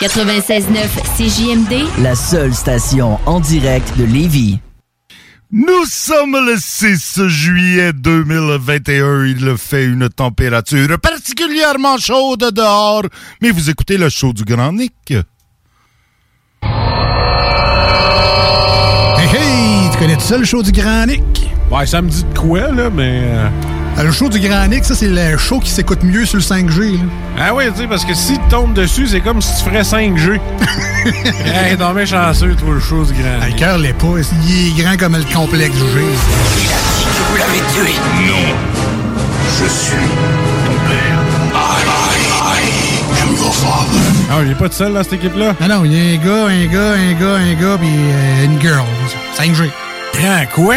96.9 CJMD, la seule station en direct de Lévis. Nous sommes le 6 juillet 2021. Il fait une température particulièrement chaude dehors, mais vous écoutez le show du Grand Nick. Hey, hey! Tu connais ça, le show du Grand Nick? Ouais, ça me dit de quoi, là, mais... euh, Le show du Grand Nick, ça, c'est le show qui s'écoute mieux sur le 5G. là. Ah oui, tu sais, parce que si tu tombes dessus, c'est comme si tu ferais 5G. hey, t'en mets chanceux, toi, le show du grand. Ah, Le cœur l'est pas. Il est grand comme le complexe du G. Vous l'avez tué Non. Je suis ton père. I, I, I am your father. Ah, il est pas tout seul, dans cette équipe-là? Ah non, il y a un gars, un gars, un gars, un gars, puis euh, une girl. 5G. Grand quoi?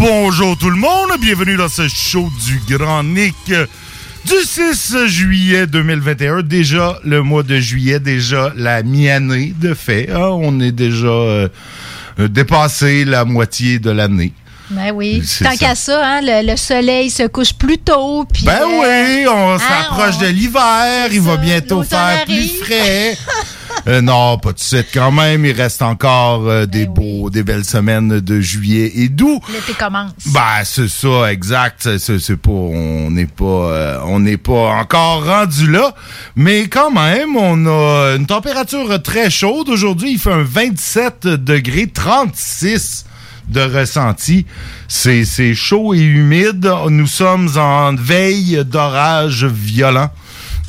Bonjour tout le monde, bienvenue dans ce show du Grand Nick du 6 juillet 2021. Déjà le mois de juillet, déjà la mi-année de fait. hein. on est déjà euh, dépassé la moitié de l'année. Ben oui. Tant qu'à ça, hein, le, le soleil se couche plus tôt. Ben euh, oui, on hein, s'approche on- de l'hiver, il va bientôt faire plus frais. Euh, non, pas tout de suite quand même. Il reste encore euh, des beaux, des belles semaines de juillet et d'août. L'été commence. Ben c'est ça, exact. C'est- pas, on n'est pas, euh, on n'est pas encore rendu là, mais quand même, on a une température très chaude aujourd'hui. Il fait un 27 degrés, 36 de ressenti. C'est c'est chaud et humide. Nous sommes en veille d'orage violent.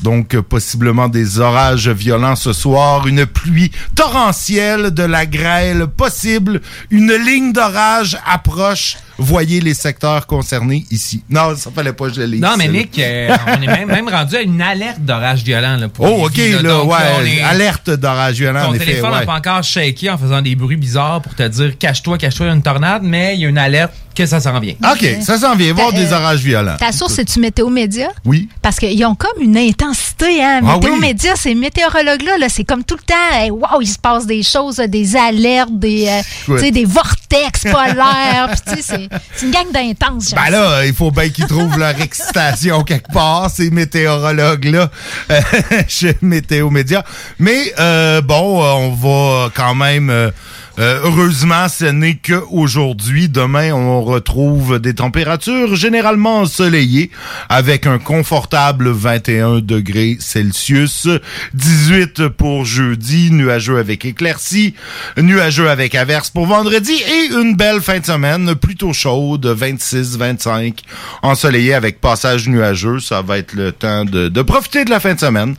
Donc, euh, possiblement des orages violents ce soir, une pluie torrentielle, de la grêle possible, une ligne d'orage approche. Voyez les secteurs concernés ici. Non, ça fallait pas que je le lise. Non, mais. Nick, euh, on est même, même rendu à une alerte d'orage violent. Là, pour Oh, OK, là, Donc, ouais. est- Alerte d'orage violent, en Ton téléphone n'a ouais. pas encore shaké en faisant des bruits bizarres pour te dire cache-toi, cache-toi, il y a une tornade, mais il y a une alerte que ça s'en vient. OK, ça s'en vient. Voir Ta- des euh, orages violents. Ta source, c'est-tu Météo Média? Oui. Parce qu'ils ont comme une intensité, hein. Ah Météo oui? Média, ces météorologues-là, là, c'est comme tout le temps, hey, wow, il se passe des choses, là, des alertes, des, euh, sais, des vortex polaires. puis tu sais, c'est une gang d'intenses. Ben ça. là, il faut bien qu'ils trouvent leur excitation quelque part, ces météorologues-là, euh, chez Météo Média. Mais euh, bon, euh, on va quand même euh, heureusement, ce n'est qu'aujourd'hui. Demain, on retrouve des températures généralement ensoleillées avec un confortable 21 degrés Celsius. 18 pour jeudi, nuageux avec éclaircies, nuageux avec averses pour vendredi et une belle fin de semaine plutôt chaude, 26-25, ensoleillé avec passage nuageux. Ça va être le temps de, de profiter de la fin de semaine.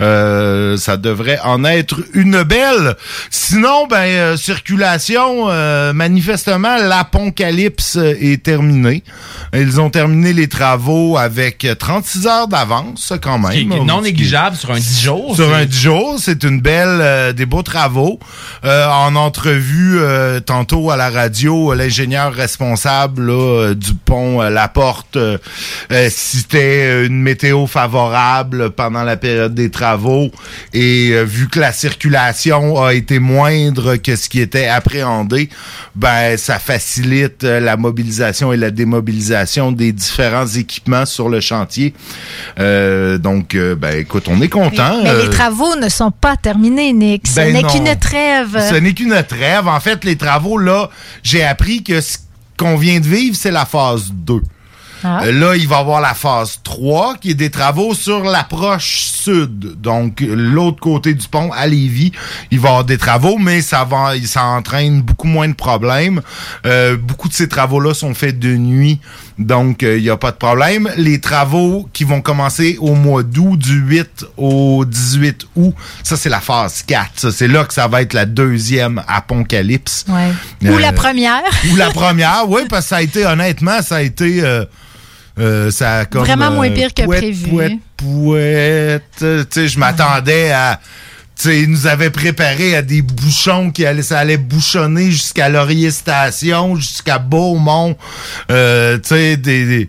Euh, ça devrait en être une belle. Sinon, ben, euh, circulation, euh, manifestement, l'apocalypse est terminée. Ils ont terminé les travaux avec 36 heures d'avance, quand même. Qui est non négligeable sur un 10 jours. Sur un 10 jours, c'est une belle, euh, des beaux travaux. Euh, en entrevue euh, tantôt à la radio, l'ingénieur responsable là, du pont La Porte euh, citait une météo favorable pendant la période des travaux et vu que la circulation a été moindre que ce qui était appréhendé, ben ça facilite euh, la mobilisation et la démobilisation des différents équipements sur le chantier. Euh, donc, euh, ben écoute, on est content. Mais les travaux ne sont pas terminés, Nick. Ce ben n'est qu'une trêve. Ce n'est qu'une trêve. En fait, les travaux, là, j'ai appris que ce qu'on vient de vivre, c'est la phase 2. Ah. Là, il va y avoir la phase 3, qui est des travaux sur l'approche sud. Donc, l'autre côté du pont, à Lévis, il va y avoir des travaux, mais ça va, ça entraîne beaucoup moins de problèmes. Euh, beaucoup de ces travaux-là sont faits de nuit, donc euh, il n'y a pas de problème. Les travaux qui vont commencer au mois d'août, du 8 au 18 août, ça, c'est la phase 4. Ça, C'est là que ça va être la deuxième apocalypse. Ouais. Ou Euh, la première. ou la première, oui, parce que ça a été, honnêtement, ça a été. Euh, ça a comme, Vraiment moins euh, pire que prévu. Pouette, pouette. Tu sais, je m'attendais à. Tu sais, ils nous avaient préparé à des bouchons qui allaient, ça allait bouchonner jusqu'à Laurier Station, jusqu'à Beaumont. Euh, tu sais, des. des-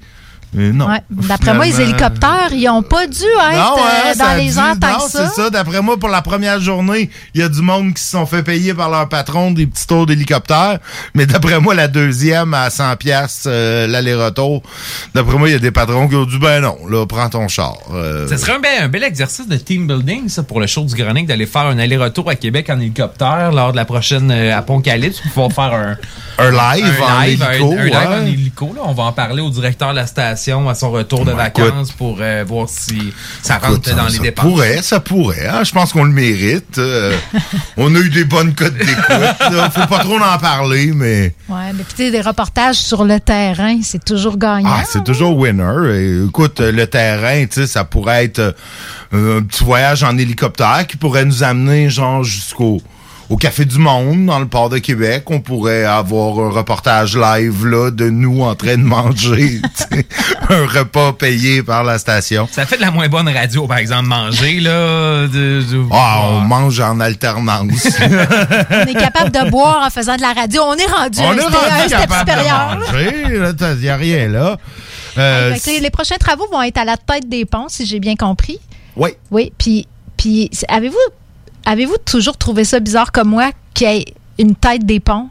euh, non. Ouais. D'après moi, les hélicoptères, ils n'ont pas dû être non, euh, hein, ça dans les airs tant non, que ça. c'est ça. D'après moi, pour la première journée, il y a du monde qui se sont fait payer par leur patron des petits tours d'hélicoptère. Mais d'après moi, la deuxième à 100 pièces l'aller-retour. D'après moi, il y a des patrons qui ont dit ben non, là, prends ton char. Euh, Ça serait un bel, un bel exercice de team building, ça, pour le show du Grenic, d'aller faire un aller-retour à Québec en hélicoptère lors de la prochaine euh, apocalypse pour pouvoir faire un, un live un en live, un- hélico, un live ouais. en hélico. Là. On va en parler au directeur de la station à son retour de Ben, vacances pour euh, voir si ça rentre Écoute, dans ça, les ça dépenses. pourrait, ça pourrait. hein. Je pense qu'on le mérite. Euh, on a eu des bonnes cotes d'écoute. Faut pas trop en parler, mais... Ouais, mais puis tu sais, des reportages sur le terrain, c'est toujours gagnant. Ah, c'est toujours winner. Et, écoute, euh, le terrain, tu sais, ça pourrait être euh, un petit voyage en hélicoptère qui pourrait nous amener, genre, jusqu'au au Café du Monde, dans le port de Québec. On pourrait avoir un reportage live, là, de nous en train de manger, un repas payé par la station. Ça fait de la moins bonne radio, par exemple, manger, là. de- de- Ah, on mange en alternance. On est capable de boire en faisant de la radio. On est rendu on un est rendu capable supérieur. de manger. Il n'y a rien là. Euh, sais, les prochains travaux vont être à la tête des ponts, si j'ai bien compris. Oui. Oui, puis, avez-vous avez-vous toujours trouvé ça bizarre comme moi qu'il y ait une tête des ponts?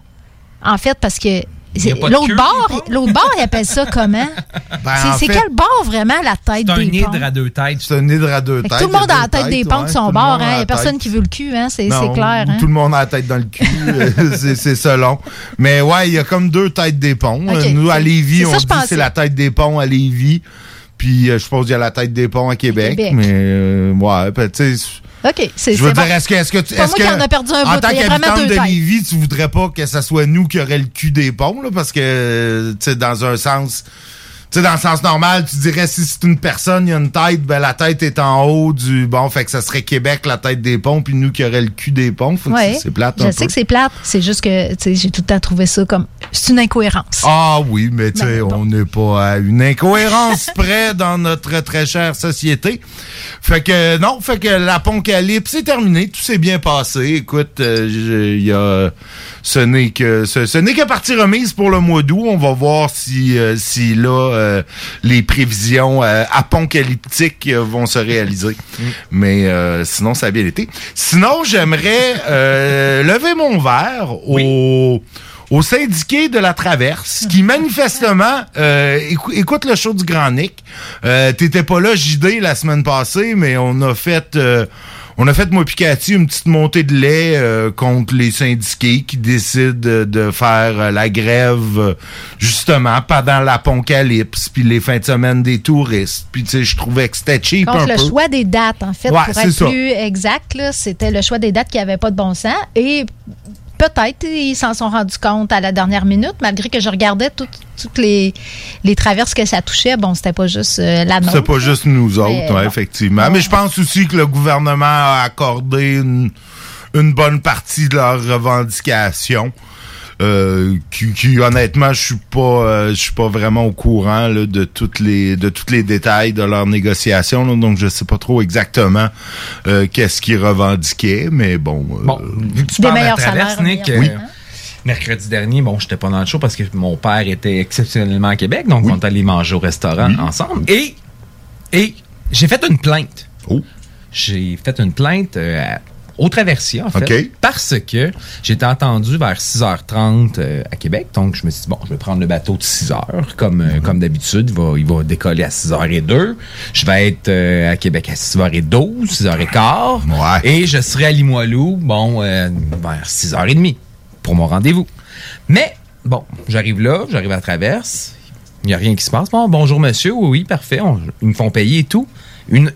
En fait, parce que Il c'est- l'autre bord, l'autre bord, ils appellent ça comment? Ben, c'est en c'est fait, quel bord vraiment la tête C'est un des ponts? hydre à deux têtes. C'est un hydre à deux têtes. tout le monde il a la tête des ponts de son bord. a hein. Il n'y a personne qui veut le cul, hein? c'est c'est clair. hein. Tout le monde a la tête dans le cul. euh, c'est- c'est selon. Mais ouais, il y a comme deux têtes des ponts. Nous, à Lévis, C'est on dit c'est la tête des ponts à Lévis. Puis euh, je suppose qu'il y a la tête des ponts à Québec. Québec. Mais euh, ouais, ben, tu sais. OK, c'est Je veux c'est dire, bon. est-ce que, est-ce que moi que, qui en a perdu un en bout, tant qu'habitante de. Lévis, tu voudrais pas que ce soit nous qui aurait le cul des ponts, là, parce que, tu sais, dans un sens, sais, dans le sens normal, tu dirais si c'est une personne, il y a une tête, ben la tête est en haut du, bon, fait que ça serait Québec, la tête des ponts, puis nous qui aurait le cul des ponts. Faut que Ouais. c'est- c'est plate. Je sais peu. que c'est plate. C'est juste que tu sais, j'ai tout le temps trouvé ça comme. C'est une incohérence. Ah oui, mais tu sais, Ben, on n'est pas à une incohérence près dans notre très chère société. Fait que non, fait que l'apocalypse est terminé, tout s'est bien passé. Écoute, euh, y a ce n'est que ce, ce n'est que partie remise pour le mois d'août. On va voir si euh, si là euh, les prévisions euh, apocalyptiques euh, vont se réaliser. Mais sinon ça a bien été. Sinon, j'aimerais lever mon verre au au syndiqué de la Traverse, qui manifestement euh, écou- écoute le show du Grand Nick. Euh, T'étais pas là, JD, la semaine passée, mais on a fait... euh, on a fait, moi puis Cathy, une petite montée de lait euh, contre les syndiqués qui décident de, faire euh, la grève euh, justement pendant l'apocalypse, puis les fins de semaine des touristes. Puis tu sais, je trouvais que c'était cheap Contre un le peu. choix des dates, en fait, Ouais, pour être ça. plus exact, là, c'était le choix des dates qui n'avaient pas de bon sens. Et peut-être ils s'en sont rendus compte à la dernière minute, malgré que je regardais toutes, toutes les, les traverses que ça touchait. Bon, c'était pas juste euh, la nôtre. C'est pas juste nous autres, Mais ouais, bon. effectivement. Mais je pense aussi que le gouvernement a accordé une, une bonne partie de leurs revendications. euh, qui, qui, honnêtement, je suis pas, euh, je suis pas vraiment au courant là, de toutes les, de tous les détails de leurs négociations. là, donc, je sais pas trop exactement euh, qu'est-ce qu'ils revendiquaient, mais bon. euh, Bon, vu que tu Des meilleurs salaires, Nick, meilleurs euh, salaires. Mercredi dernier, bon, j'étais pas dans le show parce que mon père était exceptionnellement à Québec, donc on est allé manger au restaurant ensemble. Et, et j'ai fait une plainte. Oh. J'ai fait une plainte euh, à- au Traversier, en fait, parce que j'étais entendu vers 6h30 euh, à Québec, donc je me suis dit, bon, je vais prendre le bateau de 6h, comme, euh, comme d'habitude, il va, il va décoller à 6h02, je vais être euh, à Québec à 6h12, 6h15, Ouais. et je serai à Limoilou, bon, vers 6h30 pour mon rendez-vous. Mais, bon, j'arrive là, j'arrive à la traverse, il n'y a rien qui se passe. Bon, bonjour monsieur, oui, oui, parfait, on- ils me font payer et tout. Une,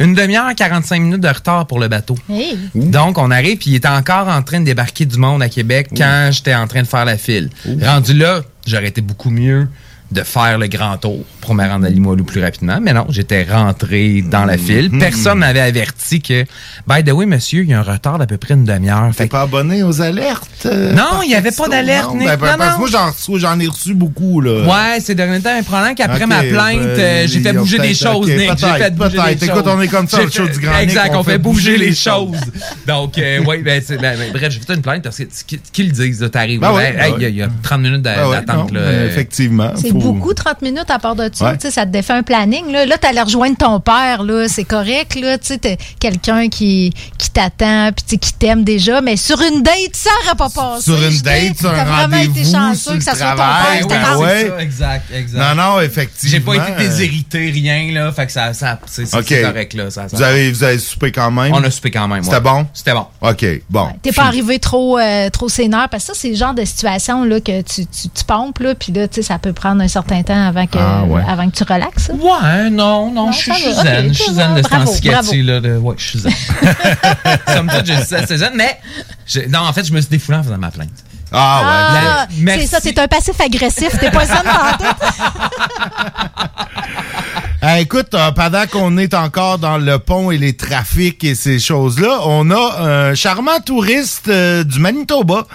une demi-heure, 45 minutes de retard pour le bateau. Hey. Donc, on arrive, puis il était encore en train de débarquer du monde à Québec quand j'étais en train de faire la file. Rendu là, j'aurais été beaucoup mieux de faire le grand tour pour me rendre à Limoilou plus rapidement. Mais non, j'étais rentré dans la file. Personne m'avait averti que, by the way, monsieur, il y a un retard d'à peu près une demi-heure. T'es Fait pas abonné aux alertes? euh, Non, il y avait pas d'alerte, Non, Nick. ben, ben, Non, parce que moi, j'en reçois- j'en ai reçu beaucoup, là. Ouais, c'est dernier temps un problème qu'après ma plainte, ben, euh, j'ai fait bouger des choses, Nick. J'ai fait bouger Écoute, choses. on est comme ça, J'ai le show fait- du Grand Exact, on on, fait bouger bouger les choses. Donc, euh, oui, ben, c'est- ben, ben, bref, j'ai fait une plainte parce que qu'ils disent, là, t'arrives, il y a- il y, a 30 minutes d'attente, euh, effectivement. Beaucoup, 30 minutes à part de ça. Ouais. Tu sais, ça te défait un planning. Là, là tu allais rejoindre ton père. là C'est correct. là Tu sais, t'es quelqu'un qui, qui t'attend puis qui t'aime déjà. Mais sur une date, ça n'aurait pas passé. Sur une date, sur un T'as vraiment été rendez-vous, chanceux que ça soit ton père. t'attende. ouais. Ça, exact, exact. Non, non, effectivement. J'ai pas été déshérité, rien, là. Fait que ça, ça c'est correct, là. Ça, ça- Vous avez, vous avez soupé quand même? On a soupé quand même. C'était ouais. bon? C'était bon. OK, bon. T'es pas arrivé trop, euh, trop sénère parce que ça, c'est le genre de situation là, que tu, tu, tu pompes, là, puis là, tu sais, ça peut prendre un certain temps avant que, Ah, ouais. avant que tu relaxes. Ouais, non, non, Non, je suis ça suis zen. Je suis ça zen de ce temps-ci, Ouais, je suis zen. Somme toute, je ça, c'est zen, mais je- non, en fait, je me suis défoulé en faisant ma plainte. Ah, ouais. Ah, c'est ça, c'est un passif agressif. T'es pas zen. Ah, écoute, euh, pendant qu'on est encore dans le pont et les trafics et ces choses-là, on a un charmant touriste euh, du Manitoba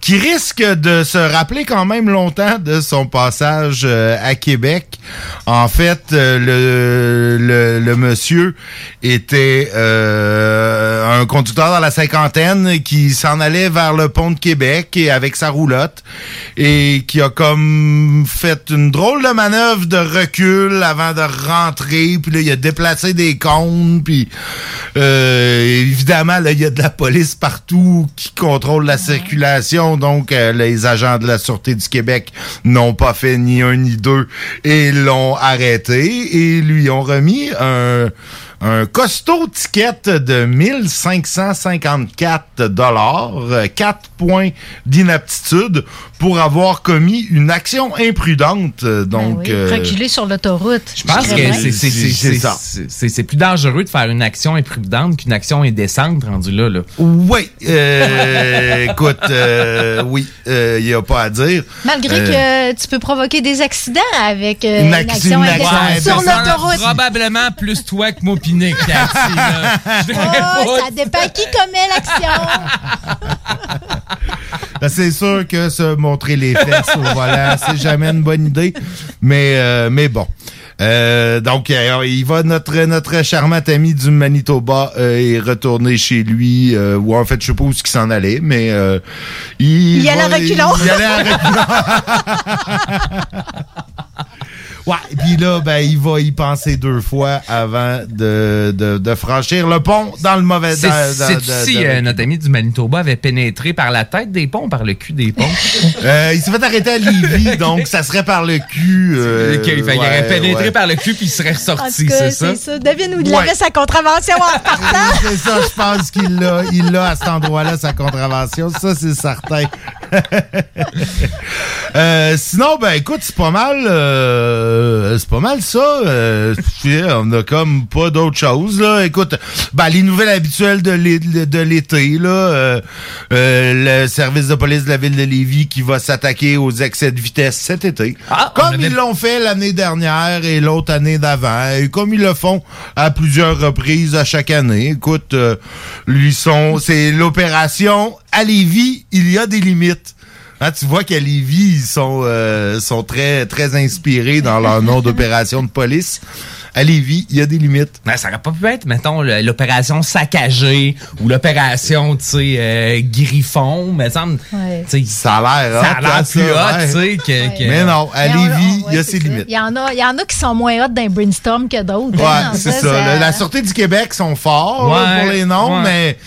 qui risque de se rappeler quand même longtemps de son passage euh, à Québec. En fait, euh, le, le, le monsieur était euh, un conducteur dans la cinquantaine qui s'en allait vers le pont de Québec et avec sa roulotte et qui a comme fait une drôle de manœuvre de recul avant de rentrer. Puis là il a déplacé des cônes puis euh, évidemment là il y a de la police partout qui contrôle la circulation donc euh, les agents de la sûreté du Québec n'ont pas fait ni un ni deux et l'ont arrêté et lui ont remis un un costaud ticket de 1554 dollars, 4 points d'inaptitude pour avoir commis une action imprudente. Donc, Ben oui, euh, reculer sur l'autoroute. Je pense que c'est- c'est- plus dangereux de faire une action imprudente qu'une action indécente rendue là. là. oui, euh, écoute, euh, oui, il n'y a pas à dire. Malgré Euh, que tu peux provoquer des accidents avec euh, Une une, action- action indécente sur l'autoroute. Probablement plus toi que moi Cathy, là. Je Oh, pas. ça dépend qui commet l'action. Ben, c'est sûr que se montrer les fesses au volant, c'est jamais une bonne idée. Mais, euh, mais bon. Euh, donc, alors, il va notre notre charmant ami du Manitoba euh, est retourné chez lui, euh, ou en fait, je sais pas où ce qu'il s'en allait, mais euh, il, Il allait va- à reculons. Il, allait à reculons. Ouais, puis là, ben, il va y penser deux fois avant de, de, de franchir le pont dans le mauvais... C'est si de- euh, notre ami du Manitoba avait pénétré par la tête des ponts, par le cul des ponts? Euh, il s'est fait arrêter à Lévis, donc ça serait par le cul. euh, il ouais, aurait pénétré ouais. par le cul puis il serait ressorti, c'est ça? c'est ça. Devine où il avait sa contravention en partant. C'est ça, je pense qu'il l'a. Il l'a à cet endroit-là, sa contravention. Ça, c'est certain. Euh, sinon, ben écoute, c'est pas mal. Euh, c'est pas mal ça. Euh, on a comme pas d'autre chose. Là. Écoute, ben, les nouvelles habituelles de l'é- de l'été, là. euh, euh, le service de police de la ville de Lévis qui va s'attaquer aux excès de vitesse cet été. Ah, comme avait- ils l'ont fait l'année dernière et l'autre année d'avant. Et comme ils le font à plusieurs reprises à chaque année. Écoute, euh, lui sont, c'est l'opération à Lévis, il y a des limites. Hein, tu vois qu'à Lévis, ils sont, euh, sont très, très inspirés dans leur nom d'opération de police. À Lévis, il y a des limites. Ben, ça aurait pas pu être, mettons, l'opération saccagée ou l'opération, tu sais, euh, griffon, me semble. Ouais. tu sais, Ça a l'air ça a l'air hein, plus ça, hot, ouais. tu sais, que, que- Mais non, à Mais Lévis, il y a ouais, ses ça. limites. Il y, en a, il y en a qui sont moins hot d'un brainstorm que d'autres. Ouais, hein. c'est ça. La, la Sûreté du Québec sont forts là, Ouais, pour les noms, ouais. mais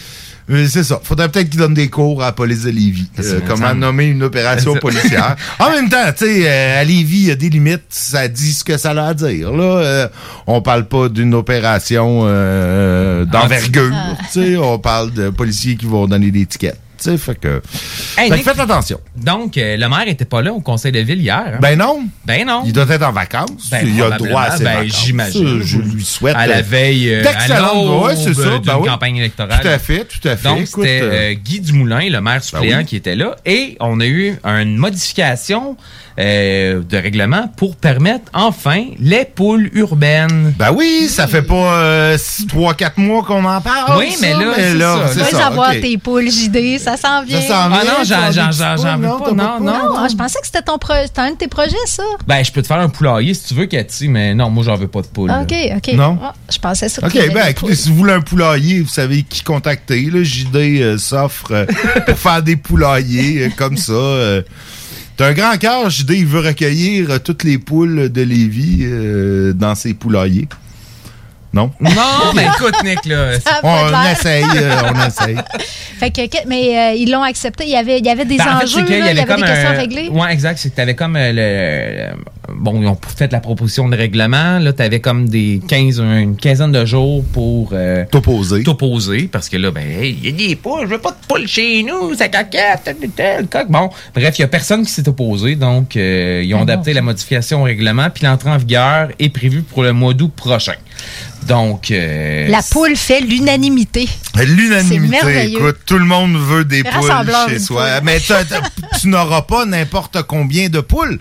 c'est ça. Faudrait peut-être qu'ils donnent des cours à la police de Lévis. Euh, me comment nommer une opération policière. en même temps, tu sais, euh, à Lévis, il y a des limites. Ça dit ce que ça a à dire. Là, Euh, on parle pas d'une opération euh, d'envergure. Ah. Tu sais, on parle de policiers qui vont donner des tickets. Sais, fait que, Hey, fait que Nick, faites attention. Donc, euh, le maire était pas là au conseil de ville hier. hein? Ben non. Ben non. Il doit être en vacances. Ben, il a droit à ses. Ben, vacances. j'imagine. Je lui souhaite. À la euh, veille, euh, l'aube ouais, c'est ça, ben oui. campagne électorale. Tout à fait, tout à fait. Donc, c'était euh, Ben euh, Guy Dumoulin, le maire suppléant, oui. qui était là. Et on a eu une modification euh, de règlement pour permettre enfin les poules urbaines. Ben oui, ça fait pas 3-4 mois qu'on en parle. Oui, ça, mais là, c'est ça. Tu vas ça, avoir tes poules JD, ça s'en vient. Ça s'en Ah vient, non, tu j'en- veux non, pas, non, non. Non, ah, je pensais que c'était ton pro- un de tes projets, ça. Ben, je peux te faire un poulailler si tu veux, Cathy, mais non, moi, j'en veux pas de poules. OK, OK. Non? Ah, je pensais ça. OK, ben écoutez, si vous voulez un poulailler, vous savez qui contacter. Là, JD euh, s'offre euh, pour faire des poulaillers euh, comme ça. T'as un grand cœur, JD, il veut recueillir euh, toutes les poules de Lévis euh, dans ses poulaillers. Non? Non, mais écoute, Nick, là. Pas On essaye, euh, on essaye. Fait que, mais euh, ils l'ont accepté. Il y avait, il y avait des Ben, en fait, enjeux, là, il y avait des comme questions un- à régler. Ouais, exact. C'est que t'avais comme euh, le, le- Bon, ils ont fait la proposition de règlement. Là, t'avais comme des 15, une quinzaine de jours pour euh, T'opposer. t'opposer. Parce que là, ben, hey, il y a des poules, je veux pas de poules chez nous, ça caquette, tel, tel, tel, coq. Bon, bref, il y a personne qui s'est opposé. Donc, euh, ils ont Ah, adapté bon. la modification au règlement. Puis l'entrée en vigueur est prévue pour le mois d'août prochain. Donc, euh, La poule fait l'unanimité. C'est L'unanimité, merveilleux. écoute, tout le monde veut des poules chez soi. poule. Mais tu n'auras pas n'importe combien de poules.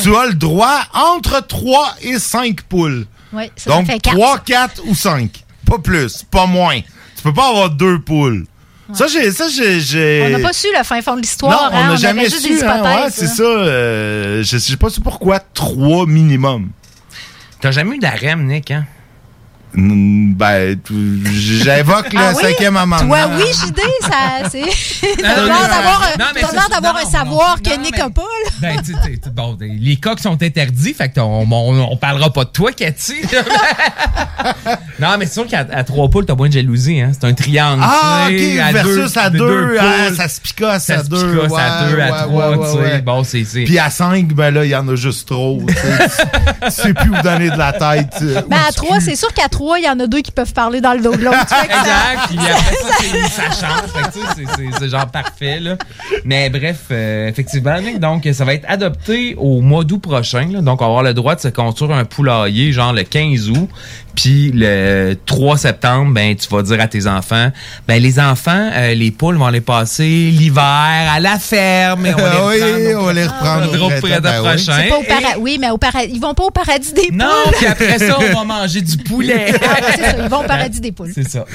Tu as le droit entre 3 et 5 poules. Oui, ça, Donc, ça fait quatre. 3, 4 ou 5. Pas plus, pas moins. Tu peux pas avoir deux poules. Ça, j'ai, ça, j'ai, j'ai- On n'a pas su le fin fond de Non, l'histoire. on hein, n'a avait jamais su. hein, ouais, c'est ça. euh, je sais pas su pourquoi 3 minimum? t'as jamais eu d'arème, Nick, hein? Ben, j'invoque le Ah oui? cinquième amendement. Toi, oui, JD, ça, c'est. T'as l'air d'avoir un- savoir que Nick mais- a pas, là. Ben, tu sais, tu- bon, les coqs sont interdits, fait qu'on on, on parlera pas de toi, Cathy. non, mais c'est sûr qu'à trois poules, t'as moins de jalousie, hein. C'est un triangle. Ah, ok, versus à de deux, poules. ça se picasse ça à se deux. picasse à ouais, deux, à trois, ouais, tu sais. ouais, ouais. Bon, c'est... c'est- Puis à 5, ben là, il y en a juste trop. tu sais. plus où donner de la tête. euh, Ben, à trois, c'est sûr qu'à trois, il y en a deux qui peuvent parler dans le dos de l'autre. Exact, puis après ça, c'est- ça change. C'est- genre parfait, là. Mais bref, euh, effectivement, donc, ça va être adopté au mois d'août prochain. là. Donc, on va avoir le droit de se construire un poulailler, genre le 15 août. Puis le 3 septembre, ben, tu vas dire à tes enfants, ben, les enfants, euh, les poules vont les passer l'hiver à la ferme. Et on va les oui, on va les reprendre au printemps ben oui. prochain. C'est pas au Et- para- Oui, mais au para- ils vont pas au paradis des poules. Non, puis après ça, on va manger du poulet. Ah, ouais, c'est ça, ils vont au paradis des poules. C'est ça.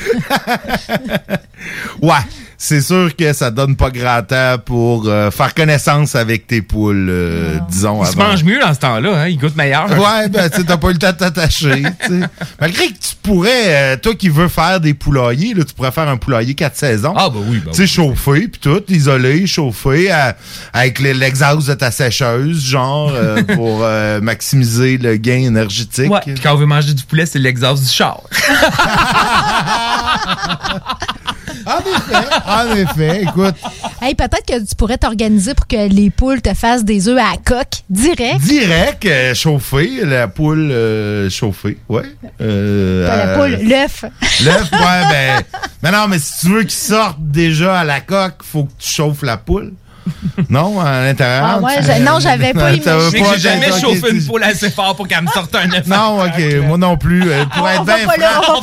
Ouais. C'est sûr que ça donne pas grand temps pour euh, faire connaissance avec tes poules, euh, disons. Il se avant. mange mieux dans ce temps-là, hein? Il goûte meilleur. Ouais, ben, tu sais, t'as pas eu le temps de t'attacher. Malgré que tu pourrais, euh, toi qui veux faire des poulaillers, là, tu pourrais faire un poulailler quatre saisons. Ah, bah oui, bah Tu sais, chauffé, puis tout, isolé, chauffé, à- avec le- l'exhaust de ta sécheuse, genre, euh, pour euh, maximiser le gain énergétique. Ouais. Quand on veut manger du poulet, c'est l'exhaust du char. En effet, en effet, écoute. Hey, peut-être que tu pourrais t'organiser pour que les poules te fassent des œufs à la coque direct. Direct, euh, chauffé, la poule euh, chauffée, ouais. Euh, Pas la euh, poule, l'œuf. L'œuf, ouais, ben. Mais non, mais si tu veux qu'il sorte déjà à la coque, faut que tu chauffes la poule. Non, à l'intérieur. Ah ouais, je- non, j'avais pas que j'ai jamais chauffé une poule assez fort pour qu'elle me sorte un œuf. Non, ok, moi non plus. Euh, Pour être bien franc,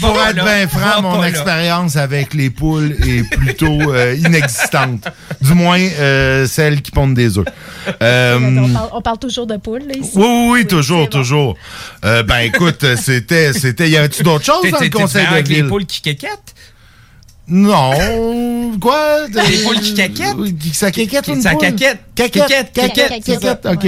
pour être bien franc, mon expérience avec les poules est plutôt euh, inexistante. Du moins, euh, celles qui pondent des œufs. Euh, On parle, on parle toujours de poules, là, ici? oui, oui, oui, toujours, toujours. Euh, ben écoute, c'était, c'était, y avait-tu d'autres choses dans le conseil de avec les poules qui quéquettent? Non, quoi? Les poules qui caquettent? Ça caquette une Ça poule? caquette. Caquette, Caquette, caquette. OK.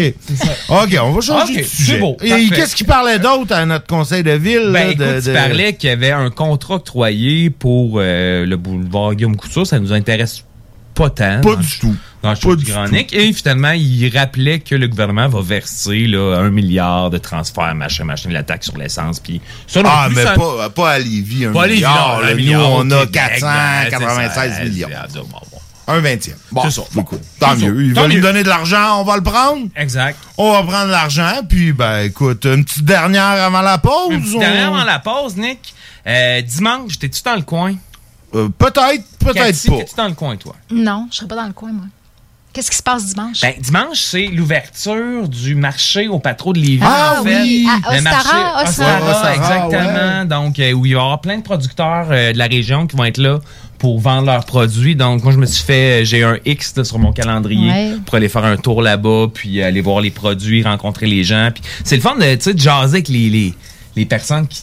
OK, on va changer de sujet. beau, Et qu'est-ce qu'il parlait d'autre à notre conseil de ville? Ben, là, écoute, de- parlais qu'il y avait un contrat octroyé pour euh, le boulevard Guillaume Couture. Ça nous intéresse pas tant. Pas du tout. Dans le Pas show du Grand. Nick. Et finalement, il rappelait que le gouvernement va verser là, un milliard de transferts, machin, machin, la taxe sur l'essence. Puis ça non Ah, plus, mais ça- pas, pas à Lévis, un Pas milliard. milliards, là. un Nous, milliard on a Québec, ben, 496 c'est ça, millions. Un vingtième. Bon, C'est ça. tant C'est ça. mieux. Ils Tant veulent nous donner de l'argent, on va le prendre. Exact. On va prendre l'argent, puis ben écoute, une petite dernière avant la pause. Une petite on- dernière avant la pause, Nick. Euh, dimanche, t'es-tu dans le coin? Euh, peut-être, peut-être Cathy, pas. T'es-tu dans le coin, toi? Non, je serai pas dans le coin, moi. Qu'est-ce qui se passe dimanche? Ben, dimanche, c'est l'ouverture du marché au patro de Lévis. Ah en fait. oui, à Le Ostara, marché Ostara. Ostara, Ostara, exactement. Donc, euh, où il va y avoir plein de producteurs euh, de la région qui vont être là pour vendre leurs produits. Donc, moi, je me suis fait, euh, j'ai un X là, sur mon calendrier Ouais. pour aller faire un tour là-bas, puis aller voir les produits, rencontrer les gens. Puis c'est le fun de, tu sais, de jaser avec les, les, les personnes qui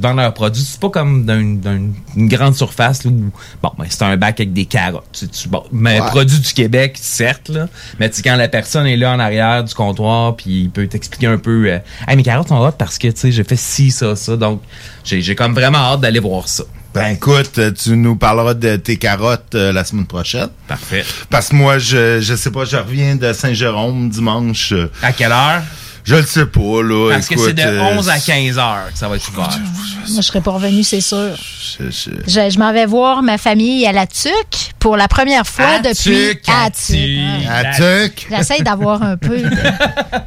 vendent leurs produits. C'est pas comme dans une, dans une- une grande surface là, où, bon, ben, c'est un bac avec des carottes. Tu, tu- bon, mais Ouais. produit du Québec, certes, là. Mais tu sais, quand la personne est là en arrière du comptoir, puis il peut t'expliquer un peu, euh, hey, mes carottes sont hot parce que, tu sais, j'ai fait ci, ça, ça. Donc, j'ai j'ai comme vraiment hâte d'aller voir ça. Ben écoute, euh, tu nous parleras de tes carottes euh, la semaine prochaine. Parfait. Parce que moi, je, je sais pas, je reviens de Saint-Jérôme dimanche. euh, À quelle heure? Je le sais pas, là. Parce que c'est de euh, 11 à 15 heures que ça va être ouvert. Moi, je serais pas revenue, c'est sûr. je- je- Je, je m'en vais voir ma famille à la TUC pour la première fois À depuis. Tuc, à à Tuc. Tuc. À Tuc. J'essaye d'avoir un peu de,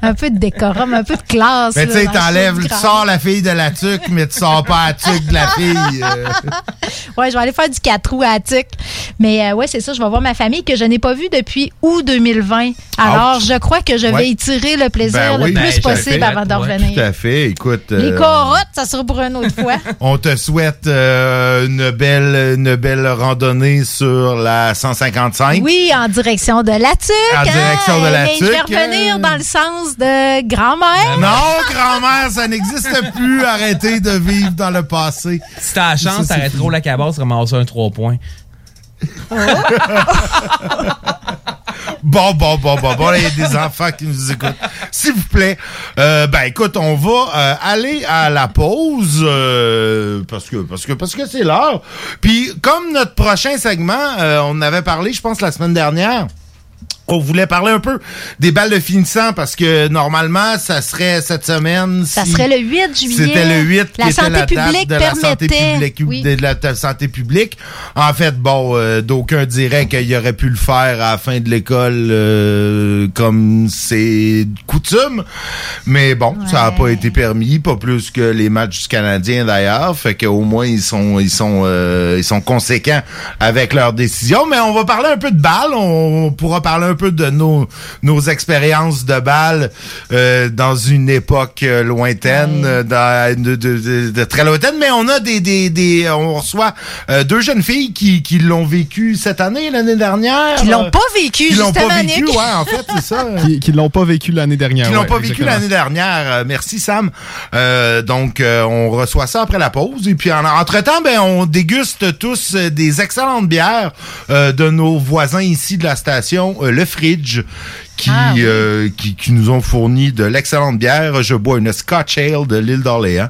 un peu de décorum, un peu de classe. Mais tu sais, t'enlèves, tu sors la fille de la tuque, mais tu sors pas la tuque de la fille. euh. Ouais, je vais aller faire du 4 roues à Tuc. Mais euh, ouais, c'est ça, je vais voir ma famille que je n'ai pas vue depuis août 2020. Alors, je crois que je vais Ouais. y tirer le plaisir Ben oui, le plus tout à possible fait. avant de revenir. Tout à fait. Écoute. Les euh, carottes, ça sera pour une autre fois. On te souhaite euh, une belle une belle randonnée sur la 155. Oui, en direction de la Tuc. En direction de la Mais Je vais Tuc, revenir dans le sens de grand-mère. Non, grand-mère, ça n'existe plus. Arrêtez de vivre dans le passé. Si t'as la chance, t'arrêtes trop la cabasse, ramasser un 3 points. Bon, bon, bon, bon, bon, il y a des enfants qui nous écoutent. S'il vous plaît, euh, ben écoute, on va euh, aller à la pause euh, parce que parce que parce que c'est l'heure. Puis comme notre prochain segment, on avait parlé, je pense la semaine dernière. On voulait parler un peu des balles de finissant parce que normalement, ça serait cette semaine. Ça si- serait le 8 juillet. C'était le 8 qui La était santé la publique de la santé publique, Oui. de la santé publique. En fait, bon, euh, d'aucuns diraient qu'il aurait pu le faire à la fin de l'école euh, comme c'est coutume. Mais bon, ça n'a pas été permis, pas plus que les matchs du Canadien d'ailleurs. Fait qu'au moins ils sont ils sont euh, ils sont conséquents avec leurs décisions. Mais on va parler un peu de balles. On pourra parler un un peu de nos, nos expériences de bal euh, dans une époque euh, lointaine, euh, dans- de, de- de- de très lointaine, mais on a des, des, des on reçoit euh, deux jeunes filles qui, qui l'ont vécu cette année, l'année dernière. Qui l'ont pas vécu, Qui l'ont pas vécu, ouais, en fait, c'est ça. qui, qui l'ont pas vécu l'année dernière. qui l'ont ouais, pas vécu l'année dernière. Merci Sam. Euh, donc euh, on reçoit ça après la pause et puis en entre temps ben on déguste tous des excellentes bières euh, de nos voisins ici de la station euh, Le Fridge qui, Ah oui. euh, qui qui nous ont fourni de l'excellente bière. Je bois une Scotch Ale de l'île d'Orléans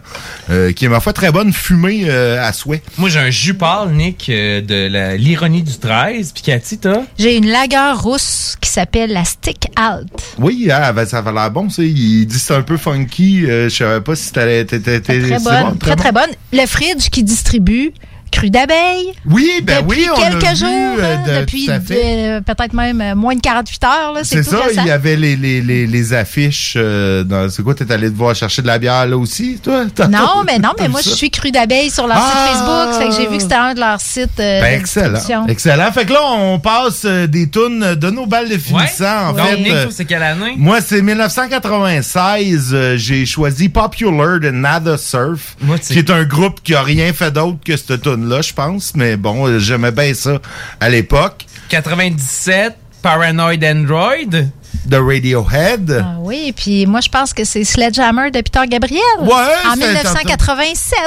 euh, qui est ma foi très bonne fumée euh, à souhait. Moi, j'ai un jus pâle, Nick, euh, de l'ironie du 13. Puis Cathy, t'as? J'ai une lagueur rousse qui s'appelle la Stick Alt. Oui, ah, ben, ça va l'air bon, ça. Il dit que c'est un peu funky. Euh, je savais pas si t'allais. Très bonne, bon, très, bon. très bonne. Le Fridge qui distribue cru d'abeille. Oui, ben depuis oui, on quelques jours, euh, hein, de- depuis euh, peut-être même euh, moins de 48 heures. là, C'est tout ça, il y avait les, les, les, les affiches. euh, dans- c'est quoi, t'es allé te voir chercher de la bière là aussi, toi? T'as- Non, mais non, mais moi, je suis cru d'abeille sur leur Ah! site Facebook. Fait que j'ai vu que c'était un de leurs sites euh, Ben, excellent. Excellent. Fait que là, on passe des tunes de nos balles de finissant. En Donc, fait, euh, c'est quelle année? moi, c'est 1996. euh, j'ai choisi Popular de Nada Surf, Moi, qui est un groupe qui a rien fait d'autre que cette tune-là, je pense. Mais bon, euh, j'aimais bien ça à l'époque. 97, Paranoid Android. De Radiohead. Ah oui, puis moi, je pense que c'est Sledgehammer de Peter Gabriel. Ouais, En c'est- 1987.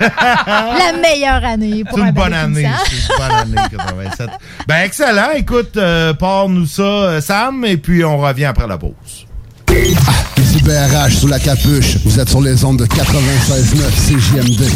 La meilleure année pour C'est un une bonne année. C'est une bonne année, 87. Ben, excellent. Écoute, euh, pars-nous ça, euh, Sam, et puis on revient après la pause. Ici BRH sous la capuche. Vous êtes sur les ondes de 96.9 CJMD.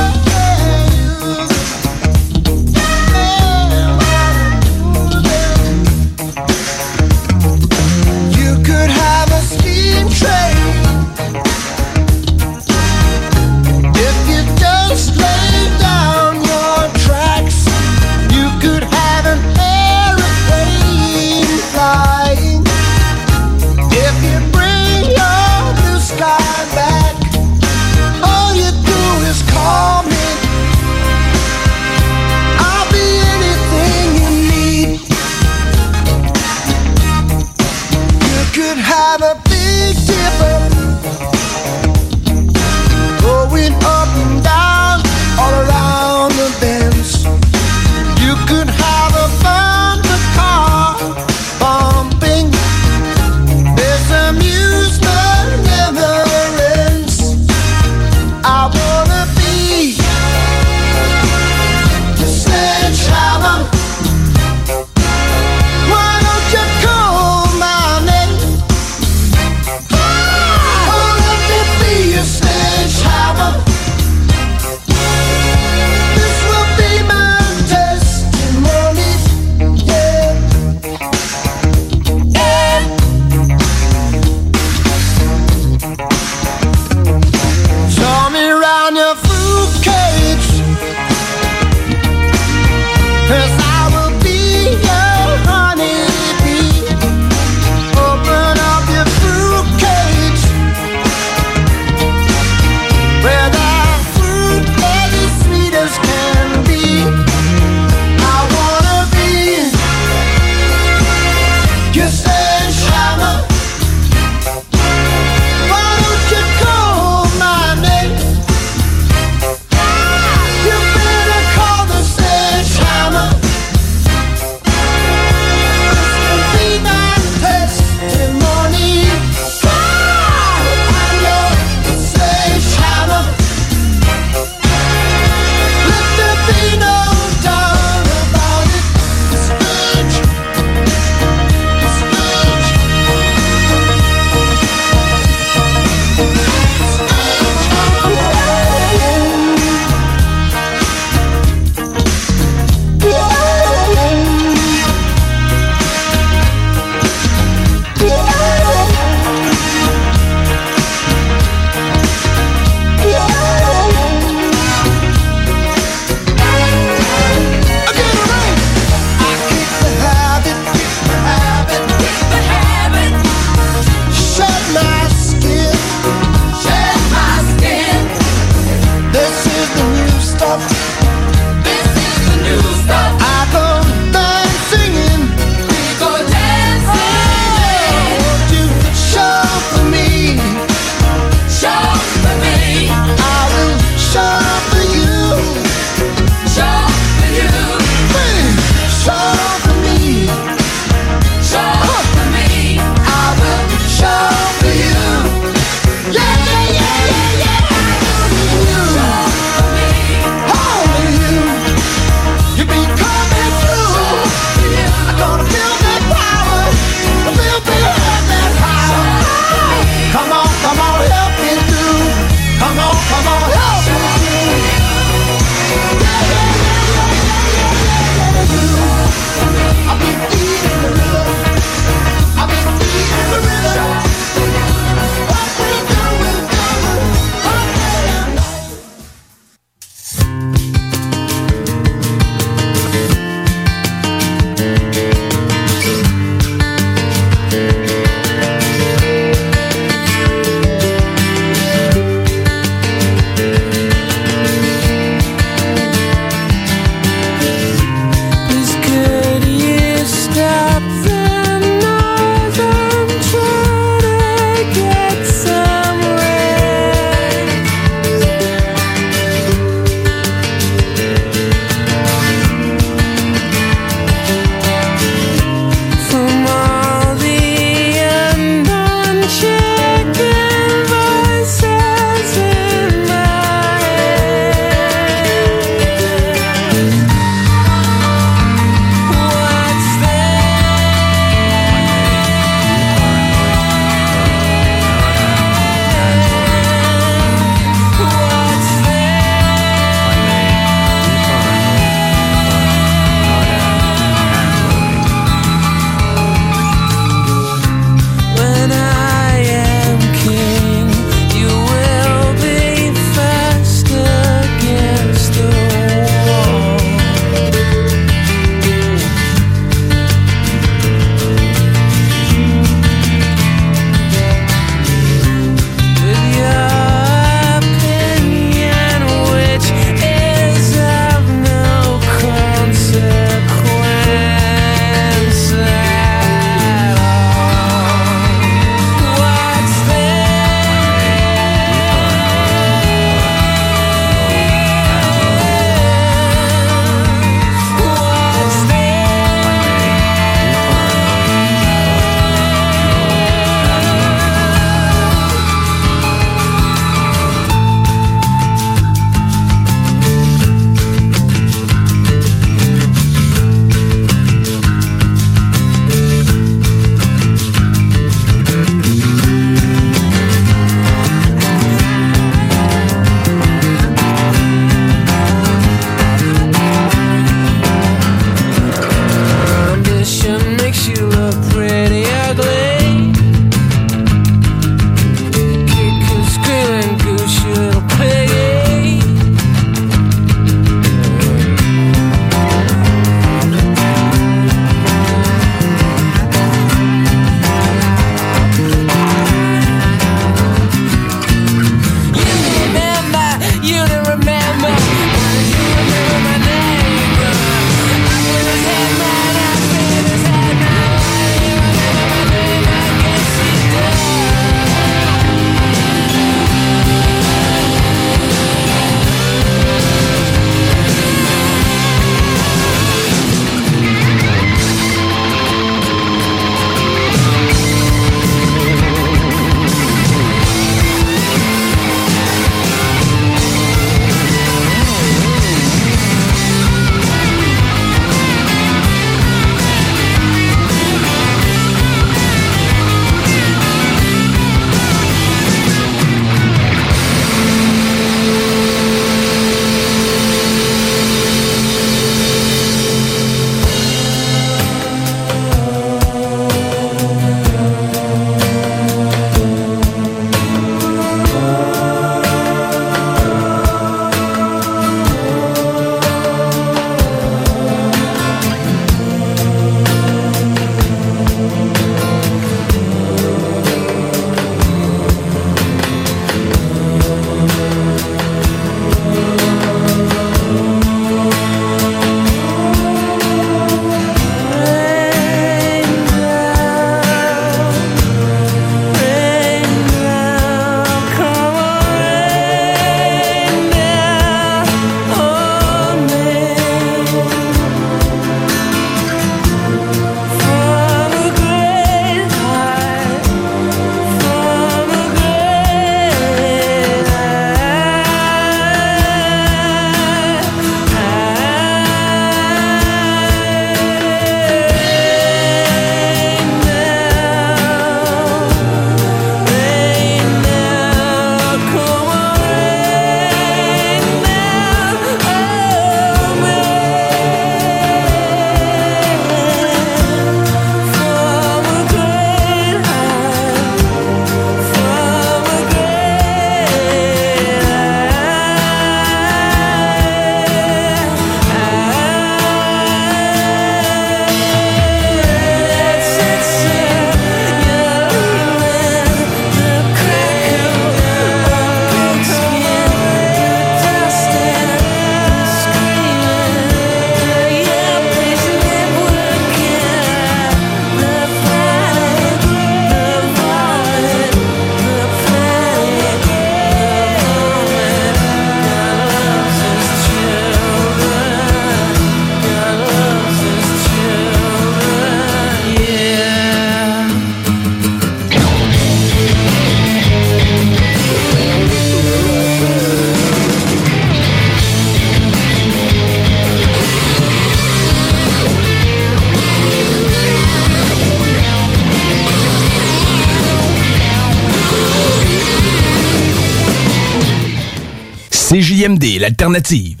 CGMD, l'alternative.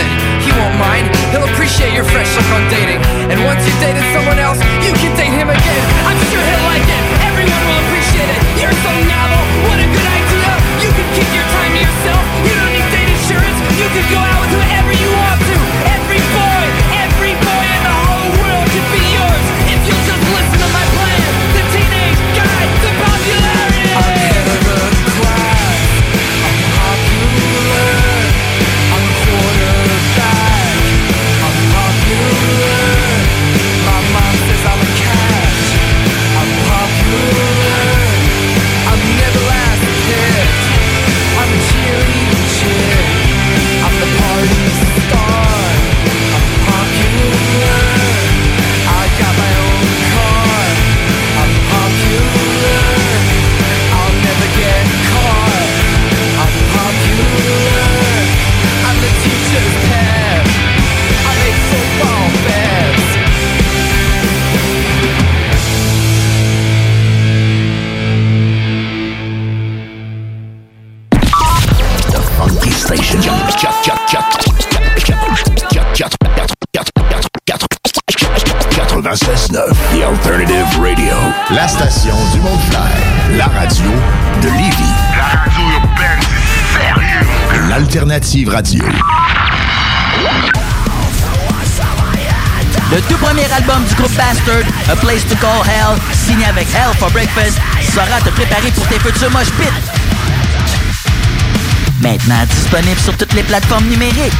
women. He won't mind, he'll appreciate your fresh look on dating. And once you've dated someone else, you can date him again. I'm sure he'll like it, everyone will appreciate it. You're so novel, what a good idea. You can keep your time to yourself, you don't need date insurance. You can go out with whoever you want to. Le tout premier album du groupe Bastard, A Place to Call Hell, signé avec Hell for Breakfast, saura te préparer pour tes futurs moches pits. Maintenant disponible sur toutes les plateformes numériques.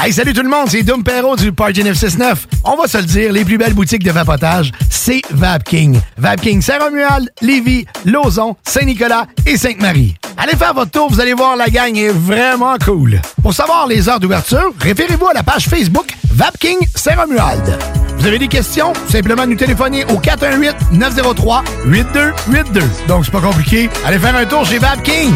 Hey, salut tout le monde, c'est Dom Perrault du Party 969. On va se le dire, les plus belles boutiques de vapotage, c'est Vapking. Vapking Saint-Romuald, Lévis, Lauson, Saint-Nicolas et Sainte-Marie. Allez faire votre tour, vous allez voir, la gang est vraiment cool. Pour savoir les heures d'ouverture, référez-vous à la page Facebook Vapking Saint-Romuald. Vous avez des questions? Simplement nous téléphoner au 418-903-8282. Donc, c'est pas compliqué. Allez faire un tour chez Vapking.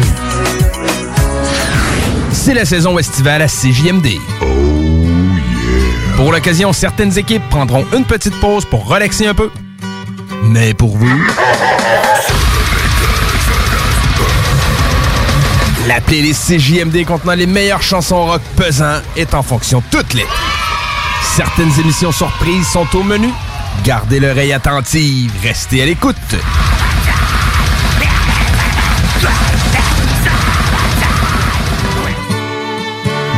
C'est la saison estivale à CJMD. Oh yeah! Pour l'occasion, certaines équipes prendront une petite pause pour relaxer un peu. Mais pour vous... La playlist CJMD contenant les meilleures chansons rock pesant est en fonction toute l'été. Certaines émissions surprises sont au menu. Gardez l'oreille attentive, restez à l'écoute.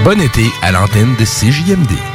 Bon été à l'antenne de CJMD.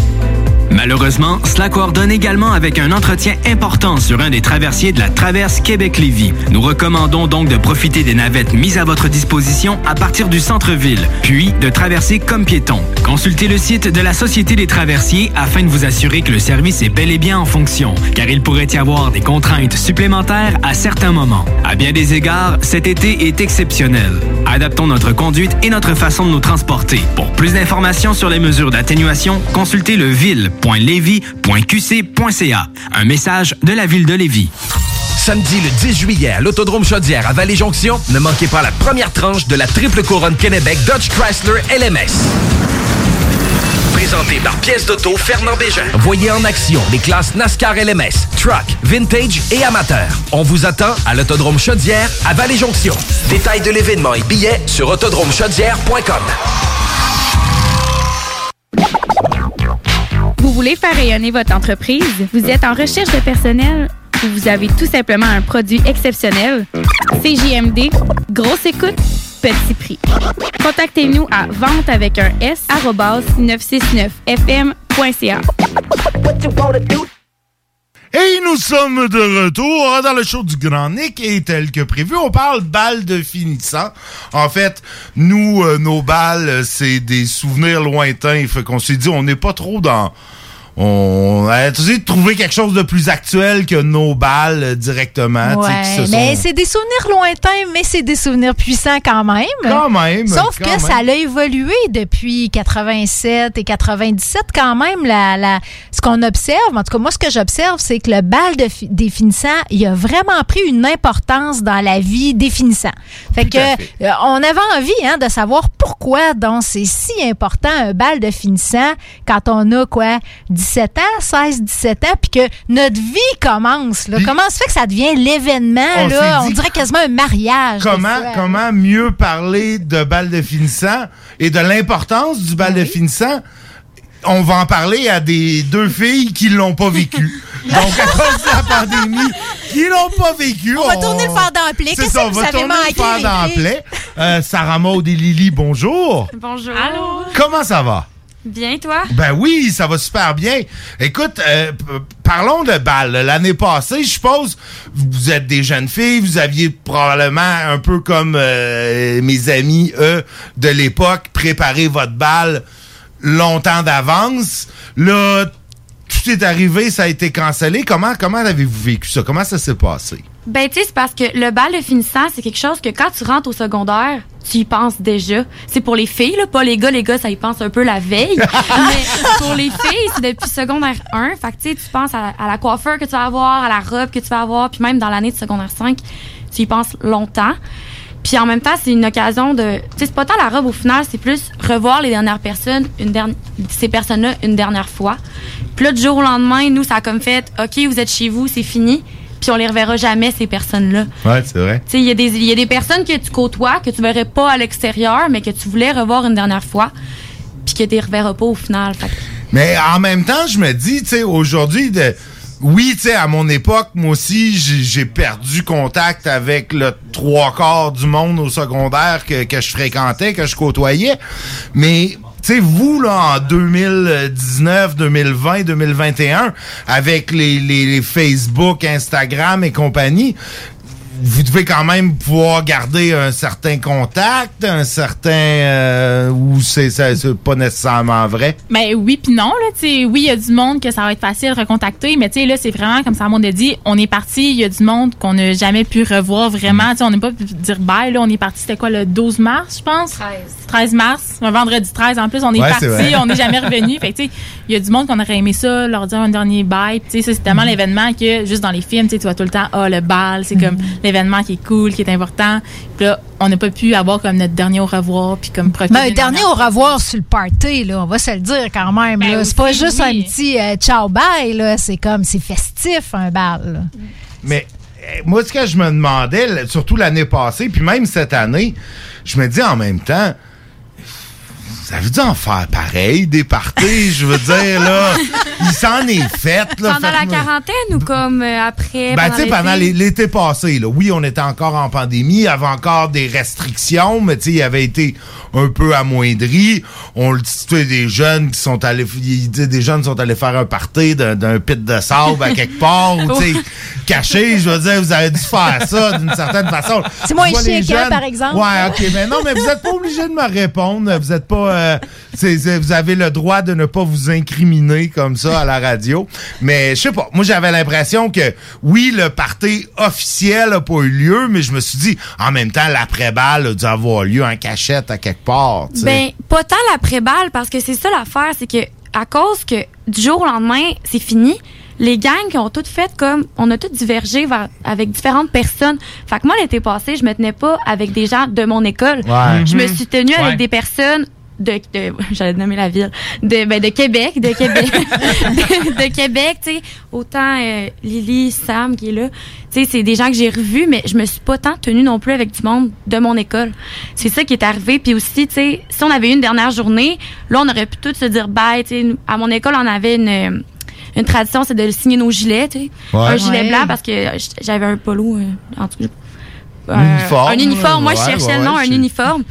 Malheureusement, cela coordonne également avec un entretien important sur un des traversiers de la traverse Québec-Lévis. Nous recommandons donc de profiter des navettes mises à votre disposition à partir du centre-ville, puis de traverser comme piéton. Consultez le site de la Société des traversiers afin de vous assurer que le service est bel et bien en fonction, car il pourrait y avoir des contraintes supplémentaires à certains moments. À bien des égards, cet été est exceptionnel. Adaptons notre conduite et notre façon de nous transporter. Pour plus d'informations sur les mesures d'atténuation, consultez le ville.levy.qc.ca. Un message de la ville de Lévis. Samedi le 10 juillet à l'Autodrome Chaudière à Vallée-Jonction, ne manquez pas la première tranche de la triple couronne Kennebec Dodge Chrysler LMS. Présenté par pièce d'auto Fernand Bégin. Voyez en action les classes NASCAR LMS, Truck, Vintage et Amateur. On vous attend à l'Autodrome Chaudière à Vallée-Jonction. Détails de l'événement et billets sur autodromechaudière.com. Vous voulez faire rayonner votre entreprise? Vous êtes en recherche de personnel? Ou vous avez tout simplement un produit exceptionnel? CJMD, grosse écoute, petit prix. Contactez-nous à vente avec un S 969fm.ca. Et nous sommes de retour dans le show du Grand Nick et tel que prévu, on parle balles de finissant. En fait, nous, euh, nos balles, c'est des souvenirs lointains. Fait qu'on s'est dit, on n'est pas trop dans... On a essayé de trouver quelque chose de plus actuel que nos balles euh, directement. tu sais, Ouais, qui se mais sont- c'est des souvenirs lointains, mais c'est des souvenirs puissants quand même. Quand même, Sauf quand que même. ça a évolué depuis 87 et 97 quand même. La, la- ce qu'on observe, en tout cas moi ce que j'observe, c'est que le bal de des finissants, il a vraiment pris une importance dans la vie des finissants. Fait que euh, on avait envie hein, de savoir pourquoi donc c'est si important un bal de finissant quand on a quoi 17 ans, 16, 17 ans, puis que notre vie commence. Là. Comment se fait que ça devient l'événement? On là? On dirait quasiment un mariage. Comment, comment mieux parler de balle de finissant et de l'importance du bal de finissant? On va en parler à des deux filles qui l'ont pas vécu. Donc, à cause de la pandémie, qui l'ont pas vécu. On va tourner le fer plaie. C'est ça, on va tourner le fer. Euh, Sarah Maud et Lily, bonjour. Bonjour. Allô? Comment ça va? Bien, toi? Ben oui, ça va super bien. Écoute, euh, parlons de balles. L'année passée, je suppose, vous êtes des jeunes filles, vous aviez probablement un peu comme euh, mes amis, eux, de l'époque, préparé votre balle longtemps d'avance. Là, tout est arrivé, ça a été cancellé. Comment, comment avez-vous vécu ça? Comment ça s'est passé? Ben, tu sais, c'est parce que le bal de finissant, c'est quelque chose que quand tu rentres au secondaire, tu y penses déjà. C'est pour les filles, là, pas les gars. Les gars, ça y pense un peu la veille. Mais pour les filles, c'est depuis secondaire 1. Fait que, tu sais, tu penses à, à la coiffeur que tu vas avoir, à la robe que tu vas avoir, puis même dans l'année de secondaire 5, tu y penses longtemps. Puis en même temps, c'est une occasion de. Tu sais, c'est pas tant la robe au final, c'est plus revoir les dernières personnes, une dernière, ces personnes-là une dernière fois. Puis là, du jour au lendemain, nous, ça a comme fait OK, vous êtes chez vous, c'est fini. Puis on les reverra jamais, ces personnes-là. Ouais, c'est vrai. Tu sais, il y, a des- il y a des personnes que tu côtoies, que tu verrais pas à l'extérieur, mais que tu voulais revoir une dernière fois, puis que tu les reverras pas au final. Fait Mais en même temps, je me dis, tu sais, aujourd'hui, de... oui, tu sais, à mon époque, moi aussi, j'ai perdu contact avec le trois quarts du monde au secondaire que, que je fréquentais, que je côtoyais. Mais, tu sais, vous, là, en 2019, 2020, 2021, avec les Facebook, Instagram et compagnie, vous devez quand même pouvoir garder un certain contact, un certain... euh, ou c'est ça- c'est pas nécessairement vrai? Ben oui puis non là, tu sais, oui, il y a du monde que ça va être facile de recontacter, mais tu sais là c'est vraiment comme ça monde a dit, on est parti, il y a du monde qu'on n'a jamais pu revoir vraiment, tu sais on n'est pas pu dire bye là, on est parti c'était quoi le 12 mars, je pense? 13. 13 mars, un vendredi 13 en plus, on est Ouais, parti, on n'est jamais revenu. Fait que tu sais, il y a du monde qu'on aurait aimé ça leur dire un dernier bye, tu sais ça c'est tellement l'événement que juste dans les films, tu sais tu vois tout le temps ah le bal, c'est comme l'événement qui est cool, qui est important. Puis là, on n'a pas pu avoir comme notre dernier au revoir puis comme un d'une dernier au revoir sur le party, là, on va se le dire quand même. Ben c'est pas juste oui. un petit euh, ciao bye, là. c'est comme c'est festif un bal. là. Mais euh, moi, ce que je me demandais, surtout l'année passée, puis même cette année, je me dis en même temps, vous avez dû en faire pareil, des parties, je veux dire, là. Il s'en est fait, là. Pendant la quarantaine ou comme euh, après? Ben, tu sais, pendant l'été? l'é- l'été passé, là, oui, on était encore en pandémie, il y avait encore des restrictions, mais tu sais, il avait été un peu amoindri. On le dit, tu sais, des jeunes qui sont allés, il dit, des jeunes sont allés faire un party d'un pit de sable à quelque part, ou tu sais, caché, je veux dire, vous avez dû faire ça d'une certaine façon. C'est moins chic, hein, jeunes- par exemple. Ouais, ok, mais non, mais vous êtes pas obligé de me répondre. Vous êtes pas, euh, vous avez le droit de ne pas vous incriminer comme ça à la radio. Mais je sais pas. Moi, j'avais l'impression que oui, le party officiel a pas eu lieu, mais je me suis dit, en même temps, l'après-balle a dû avoir lieu en cachette à quelque part. tu sais. Ben, pas tant l'après-balle, parce que c'est ça l'affaire, c'est que à cause que du jour au lendemain, c'est fini, les gangs qui ont toutes fait comme, on a toutes divergé vers- avec différentes personnes. Fait que moi, l'été passé, je me tenais pas avec des gens de mon école. Ouais. Je me Mhm. suis tenue Ouais. avec des personnes de, de j'allais nommer la ville de ben de Québec de Québec de, de Québec tu sais. Autant euh, Lily Sam qui est là tu sais c'est des gens que j'ai revus mais je me suis pas tant tenue non plus avec du monde de mon école. C'est ça qui est arrivé. Puis aussi tu sais si on avait eu une dernière journée là on aurait pu tous se dire bye tu sais. À mon école on avait une euh, une tradition c'est de signer nos gilets tu sais. Ouais. un gilet Ouais. blanc parce que j'avais un polo euh, en tout cas Uniforme, un uniforme moi je cherchais ouais, le nom un uniforme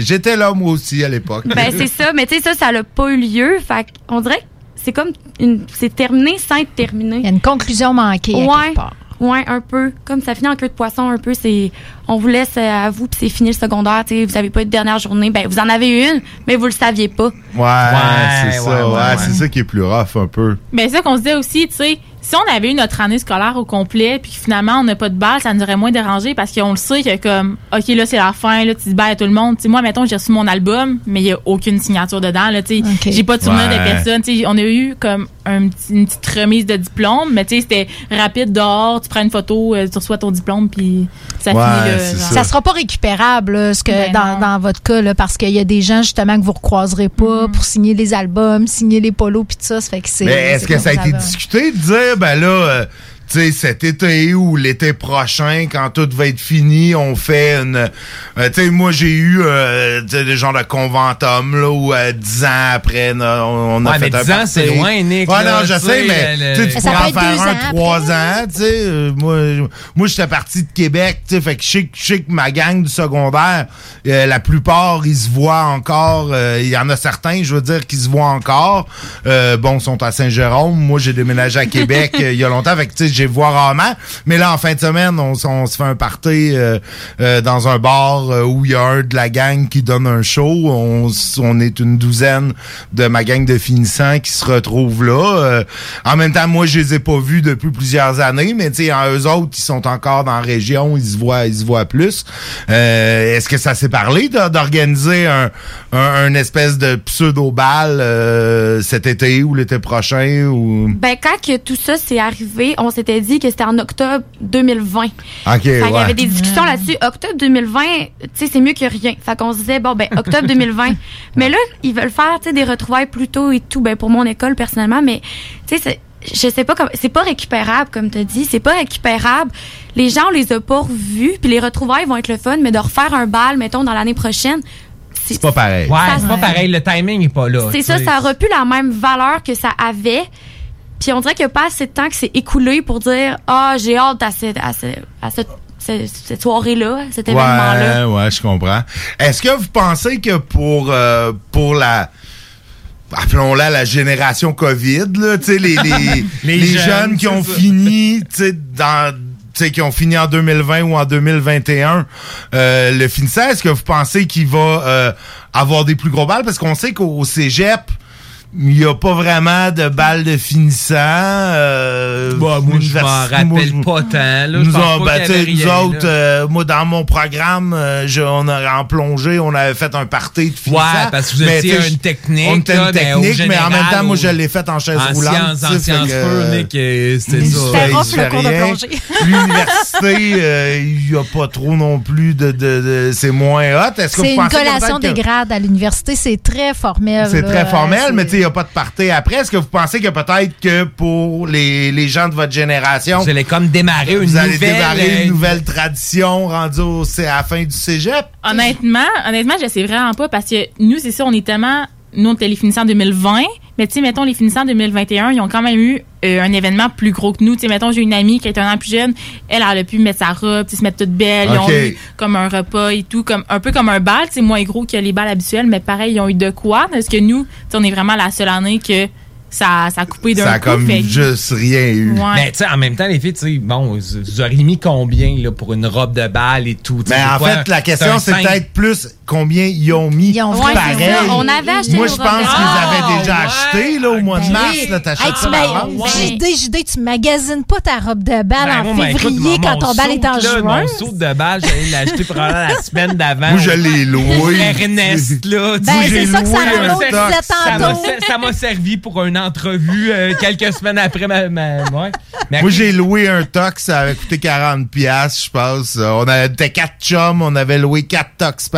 J'étais là, moi aussi, à l'époque. ben c'est ça, mais tu sais ça ça n'a pas eu lieu, fait on dirait que c'est comme une c'est terminé sans être terminé. Il y a une conclusion manquée à Ouais. quelque part. Ouais, un peu. Comme ça finit en queue de poisson un peu, c'est on vous laisse euh, à vous puis c'est fini le secondaire, tu sais, vous avez pas eu de dernière journée, ben vous en avez une, mais vous le saviez pas. Ouais, c'est ouais, ça. ouais, Ouais, ouais. c'est ça qui est plus rough un peu. Ben, c'est ça qu'on se disait aussi, tu sais, si on avait eu notre année scolaire au complet, puis que finalement on n'a pas de balle, ça nous aurait moins dérangé parce qu'on le sait que comme, ok, là c'est la fin, là tu dis bye à tout le monde. Sais, moi, mettons, j'ai reçu mon album, mais il y a aucune signature dedans, là, tu sais, Ok. j'ai pas de souvenir Ouais. de personne. Tu sais, on a eu comme un une petite remise de diplôme, mais tu sais, c'était rapide dehors, tu prends une photo, euh, tu reçois ton diplôme, puis ça Ouais, finit là. genre. ça. sera pas récupérable, là, ce que Ben dans, dans votre cas, là, parce qu'il y a des gens justement que vous recroiserez pas pour signer les albums, signer les polos, puis tout ça. Ça fait que c'est. Mais est-ce que ça a été discuté de dire, ben là, euh, sais, cet été ou l'été prochain, quand tout va être fini, on fait une... euh, tu sais, moi, j'ai eu euh, tu sais, des genres de conventum, là, où euh, dix ans après, on, on a Ouais, fait mais un 10 ans, c'est loin, Nick, Ouais, là, non, je sais, mais le- tu sais, tu Ça pourrais en faire deux un ans trois ans, tu sais. euh, moi, je- moi j'étais parti de Québec, tu sais, fait que je sais que- je sais que ma gang du secondaire, euh, la plupart, ils se voient encore. euh, Il y en a certains, je veux dire, qui se voient encore. Euh, bon, sont à Saint-Jérôme. Moi, j'ai déménagé à Québec euh, il y a longtemps, fait que tu sais, j'ai vois rarement. Mais là, en fin de semaine, on, se fait un party euh, euh, dans un bar euh, où il y a un de la gang qui donne un show. On, on est une douzaine de ma gang de finissants qui se retrouvent là. En même temps, moi, je les ai pas vus depuis plusieurs années, mais tu sais, eux autres, ils sont encore dans la région, ils se voient, ils se voient plus. Est-ce que ça s'est parlé d'organiser un, un, un espèce de pseudo-bal cet été ou l'été prochain ou? Ben quand que tout ça s'est arrivé, on s'était dit que c'était en octobre 2020. Ok, Fait qu'il y avait des discussions là-dessus. Octobre 2020, tu sais, c'est mieux que rien. Fait qu'on se disait, bon, ben, octobre 2020. mais là, ils veulent faire, tu sais, des retrouvailles plus tôt et tout, ben, pour mon école, personnellement, mais, tu sais, je sais pas comme c'est pas récupérable comme tu dit c'est pas récupérable les gens on les a pas revus puis les retrouvailles vont être le fun mais de refaire un bal mettons dans l'année prochaine C'est pas pareil. Ouais, c'est pas pareil. Le timing est pas là. c'est ça ça aurait pu la même valeur que ça avait puis on dirait qu'il n'y a pas assez de temps qui s'est écoulé pour dire ah j'ai hâte à cette à ce- à cette, cette- cette soirée-là, à cet événement-là. Ouais, ouais, je comprends. Est-ce que vous pensez que pour, euh, pour la. Appelons-la la génération COVID, là, tu sais, les, les, Les les jeunes, jeunes, qui c'est ont ça. fini, tu sais, dans. tu sais, qui ont fini en 2020 ou en 2021 euh, le finissant, est-ce que vous pensez qu'il va euh, avoir des plus gros balles? Parce qu'on sait qu'au cégep, il n'y a pas vraiment de balles de finissant. Euh, Bah, moi, je m'en université- moi, rappelle je- pas tant. Là. Nous pense pas ben, qu'il y avait tu sais, nous rien, autres, là. euh, moi, dans mon programme, euh, je- on a, en plongée, on avait fait un party de finissant. Ouais, parce que vous Mais, étiez une technique, On était là, une mais au technique, mais, en même général, temps, moi, je l'ai fait en chaise en roulante. sciences- en sciences c'était il ça. C'était cours de rien. plongée. L'université, euh, il n'y a pas trop non plus de... de, de- c'est moins hot. Est-ce que C'est vous une collation des grades à l'université. C'est très formel. C'est très formel, C'est- mais tu sais, n'y a pas de party après. Est-ce que vous pensez que peut-être que pour les, les gens de votre génération... Vous allez comme démarrer une vous allez nouvelle, démarrer euh, une nouvelle tradition rendue au, c'est à la fin du cégep? Honnêtement, honnêtement, je sais vraiment pas parce que nous, c'est ça, on est tellement. Nous, on était les finissants 2020, mais tu sais, mettons, les finissants 2021, ils ont quand même eu euh, un événement plus gros que nous. Tu sais, mettons, j'ai une amie qui est un an plus jeune, elle, elle a pu mettre sa robe, tu sais, se mettre toute belle. Ils ont Ok. eu comme un repas et tout, comme un peu comme un bal, tu sais, moins gros que les balles habituelles, mais pareil, ils ont eu de quoi. Parce que nous, tu sais, on est vraiment la seule année que ça, ça a coupé d'un Ça a coup. comme fait juste rien eu. Ouais. Mais tu sais, en même temps, les filles, tu sais, bon, vous auriez mis combien là, pour une robe de balle et tout? tu sais, Mais c'est en quoi? fait, la question, c'est peut-être plus combien ils ont mis. Ils ont Ouais, pareil. On avait acheté Moi, je pense qu'ils avaient déjà Ah, acheté là, au mois de Ben mars. Là, t'achètes Hey, ça tu ma- d'avance. JD, JD, tu magasines pas ta robe de balle Ben, en moi, ben, écoute, février mon- quand ton bal est en juin. Mon saut de balle, j'allais l'acheter probablement la semaine d'avant. Moi, je l'ai loué. Ernest, là. Ben, c'est ça que ça m'a Ça m'a tantôt. ser- Ça m'a servi pour une entrevue euh, quelques semaines après ma. ma- ouais. Mais Moi, j'ai loué un tox, ça avait coûté 40 pièces, je pense. On avait quatre chums, on avait loué quatre tox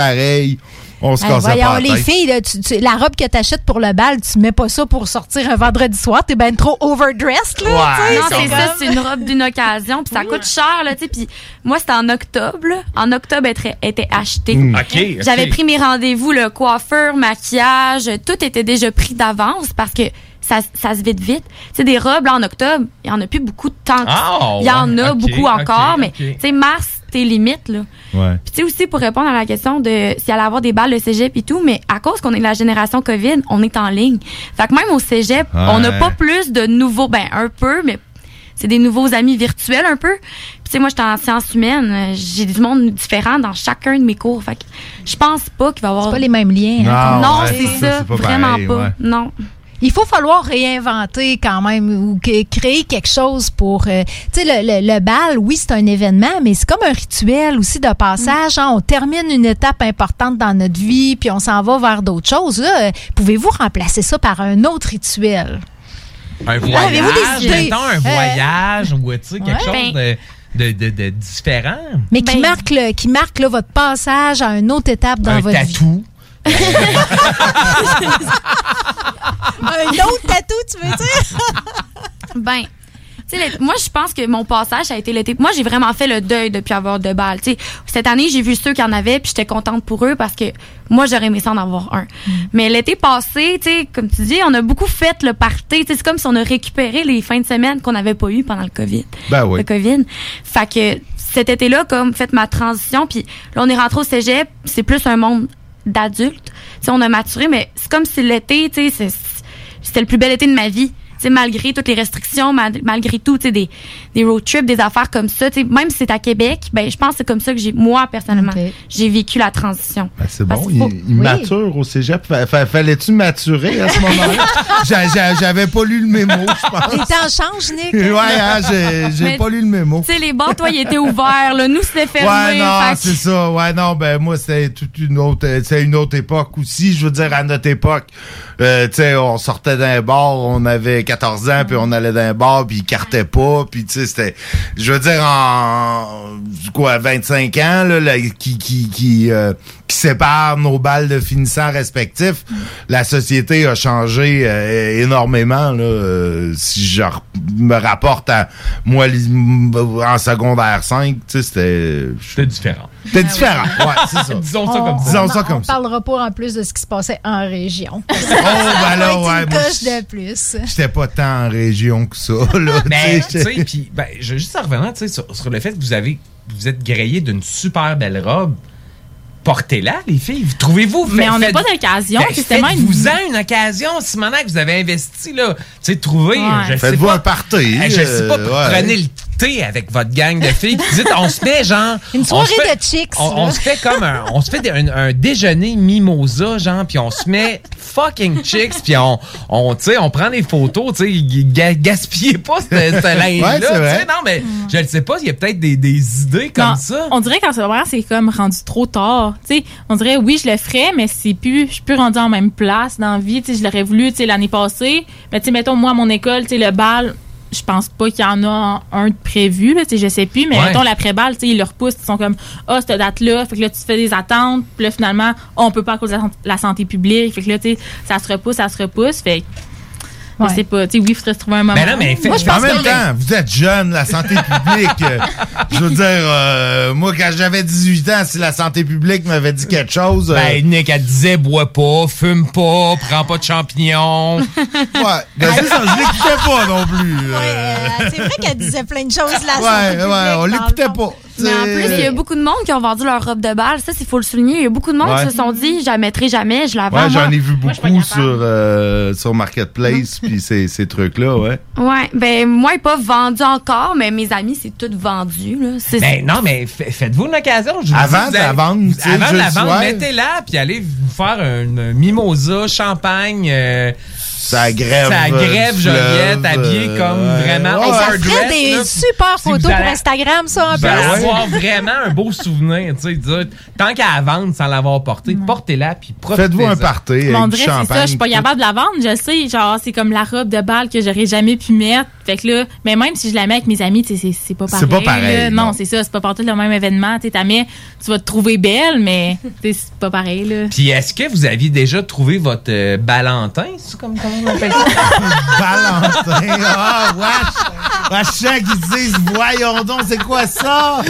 On se Hey, cassait voyons, pas la les filles, là, tu- tu- la robe que t'achètes pour le bal, tu mets pas ça pour sortir un vendredi soir. T'es ben trop overdressed, là. Ouais, Non, c'est ça, c'est une robe d'une occasion, puis ça coûte cher, là, tu sais. Puis moi, c'était en octobre, là. En octobre, elle était- était acheté. Mm. J'avais pris mes rendez-vous, le coiffeur, maquillage, tout était déjà pris d'avance parce que ça, ça se vide vite. Tu sais, des robes, là, en octobre, il y en a plus beaucoup de temps. Ah, il y en a beaucoup encore, mais tu sais, mars, t'es limite, là. Ouais. Puis tu sais aussi pour répondre à la question de s'il allait avoir des balles de cégep et tout, mais à cause qu'on est de la génération Covid, on est en ligne. Fait que même au cégep, Ouais. on n'a pas plus de nouveaux, ben un peu, mais c'est des nouveaux amis virtuels un peu. Puis tu sais moi j'étais en sciences humaines, j'ai du monde différent dans chacun de mes cours. Fait que je pense pas qu'il va y avoir C'est pas les mêmes liens. hein, Non, Non, ouais, c'est ça, ça, c'est pas vraiment pareil, pas. ouais. Non. Il faut falloir réinventer quand même ou que- créer quelque chose pour... euh, tu sais, le, le- le bal, oui, c'est un événement, mais c'est comme un rituel aussi de passage. hein. On termine une étape importante dans notre vie, puis on s'en va vers d'autres choses. là. Euh, Pouvez-vous remplacer ça par un autre rituel? Un voyage, avez-vous des idées? mettons, un Euh, voyage ou tu sais, quelque ouais. chose de, de, de, de différent. Mais qui Ben- marque, le, qui marque là, votre passage à une autre étape dans un votre vie. Un autre tatou, tu veux dire? Ben, tu sais, l'été- moi, je pense que mon passage a été l'été. Moi, j'ai vraiment fait le deuil depuis avoir deux balles. Tu sais, cette année, j'ai vu ceux qui en avaient, puis j'étais contente pour eux parce que moi, j'aurais aimé ça en avoir un. Mais l'été passé, tu sais, comme tu dis, on a beaucoup fait le party. C'est comme si on a récupéré les fins de semaine qu'on n'avait pas eu pendant le COVID. Ben oui. Le COVID. Fait que cet été-là, comme fait ma transition, puis là, on est rentré au cégep, c'est plus un monde sais, on a maturé, mais c'est comme si l'été, c'était le plus bel été de ma vie. Sais, malgré toutes les restrictions, mal- malgré tout, tu sais, des, des road trips, des affaires comme ça, tu sais, même si c'est à Québec, ben, je pense que c'est comme ça que j'ai, moi, personnellement, j'ai vécu la transition. Ben, c'est bon, faut- il, il mature au cégep. Fa- fa- Fallait-tu maturer à ce moment-là? J'a- j'a- J'avais pas lu le mémo, je pense. Les temps changent, Nick. Ouais, hein, j'ai pas lu le mémo. Tu sais, les bars, toi, ils étaient ouverts, là. Nous, c'était fermé. Ouais, non, que- c'est ça. Ouais, non, ben moi, c'était toute une autre, c'est une autre époque aussi. Je veux dire, à notre époque, euh, tu sais, on sortait d'un bar, on avait 14 ans, puis on allait d'un bar, puis ils cartaient pas, puis tu sais, c'était, je veux dire, en quoi, 25 ans, là, là, qui qui qui euh, qui séparent nos balles de finissants respectifs, la société a changé euh, énormément. Là, euh, si je me rapporte à moi en secondaire 5, tu sais, c'était C'était différent. c'était différent. Ouais, c'est ça. Disons ça On- comme ça. Disons ça comme on ça. parlera pas en plus de ce qui se passait en région. Oh, ben là, ouais, une de plus. J'étais pas tant en région que ça. Là, Mais, tu sais, puis, ben, je juste en revenant, tu sais, sur, sur le fait que vous avez, vous êtes grillé d'une super belle robe. Portez-la, les filles. Trouvez-vous. Mais fait- on n'a pas d'occasion. Ben, c'est tellement une- Faites-vous-en une occasion, Simonac, que vous avez investi, là. Tu sais, trouvez. Ouais. Faites-vous un party. Eh, Je sais pas, euh, ouais. prenez le thé avec votre gang de filles. Puis dites, on se met genre. Une on soirée se fait- de chicks, On, se fait comme un, on se fait un, un déjeuner mimosa, genre, puis on se met fucking chicks, puis on, on, tu sais, on prend des photos, tu sais, ga- gaspillez pas ce, ce linge-là, Ouais, non, mais je ne sais pas, il y a peut-être des, des idées comme Non, ça. On dirait qu'en secondaire, c'est comme rendu trop tard. Tu sais, on dirait, oui, je le ferais, mais c'est plus, je suis plus rendu en même place dans la vie. Tu sais, je l'aurais voulu, tu sais, l'année passée. Mais tu sais, mettons, moi, à mon école, tu sais, le bal, je pense pas qu'il y en a un de prévu, là, je sais plus. Mais Ouais. mettons, l'après-balle, tu sais, ils le repoussent. Ils sont comme, ah, cette date-là. Fait que là, tu fais des attentes. Puis là, finalement, on peut pas à cause de la, san- la santé publique. Fait que là, tu ça se repousse, ça se repousse. Fait je sais pas, tu sais, oui, il faudrait se trouver un moment. Ben non, mais fait- Moi, je en même que- temps, vous êtes jeune, la santé publique. euh, je veux dire, euh, moi, quand j'avais 18 ans, si la santé publique m'avait dit quelque chose. euh, Ben, Nick, elle disait, bois pas, fume pas, prends pas de champignons. ouais, ben, c'est ça, je l'écoutais pas non plus. euh. Euh, c'est vrai qu'elle disait plein de choses là. ouais, ouais, on l'écoutait pas. Mais en plus, il y a beaucoup de monde qui ont vendu leur robe de bal. Ça, il faut le souligner. Il y a beaucoup de monde Ouais. qui se sont dit, je la mettrai jamais, je la vends. Ouais, j'en ai vu beaucoup sur, euh, sur Marketplace, puis ces, ces trucs-là, ouais. Ouais, ben, moi, il n'est pas vendu encore, mais mes amis, c'est tout vendu, là. C'est- Ben non, mais fa- faites-vous une occasion. Je Avant de la vendre, Avant de la vendre, mettez-la, puis allez vous faire un mimosa, champagne. euh, Ça grève. Ça grève, euh, Joliette, habillée euh, comme ouais. vraiment Ouais, ça ferait des là. super Si photos pour allez- Instagram, ça, en Vous plus. avoir vraiment un beau souvenir, tu sais. Tant qu'à la vendre sans l'avoir portée, portez-la, puis profitez Faites-vous un party Mais avec on du dirait, c'est ça, champagne. je suis pas capable de la vendre, je le sais, genre, c'est comme la robe de balle que j'aurais jamais pu mettre. Fait que là, mais même si je la mets avec mes amis, c'est c'est pas pareil. C'est pas pareil, là. non. Non, c'est ça, c'est pas partout le même événement. Tu mets, tu vas te trouver belle, mais c'est pas pareil, là. Puis est-ce que vous aviez déjà trouvé votre euh, Balentin? C'est comme comment on appelle ça? Valentin. Ah, wesh. À chaque ils disent, voyons donc, c'est quoi ça?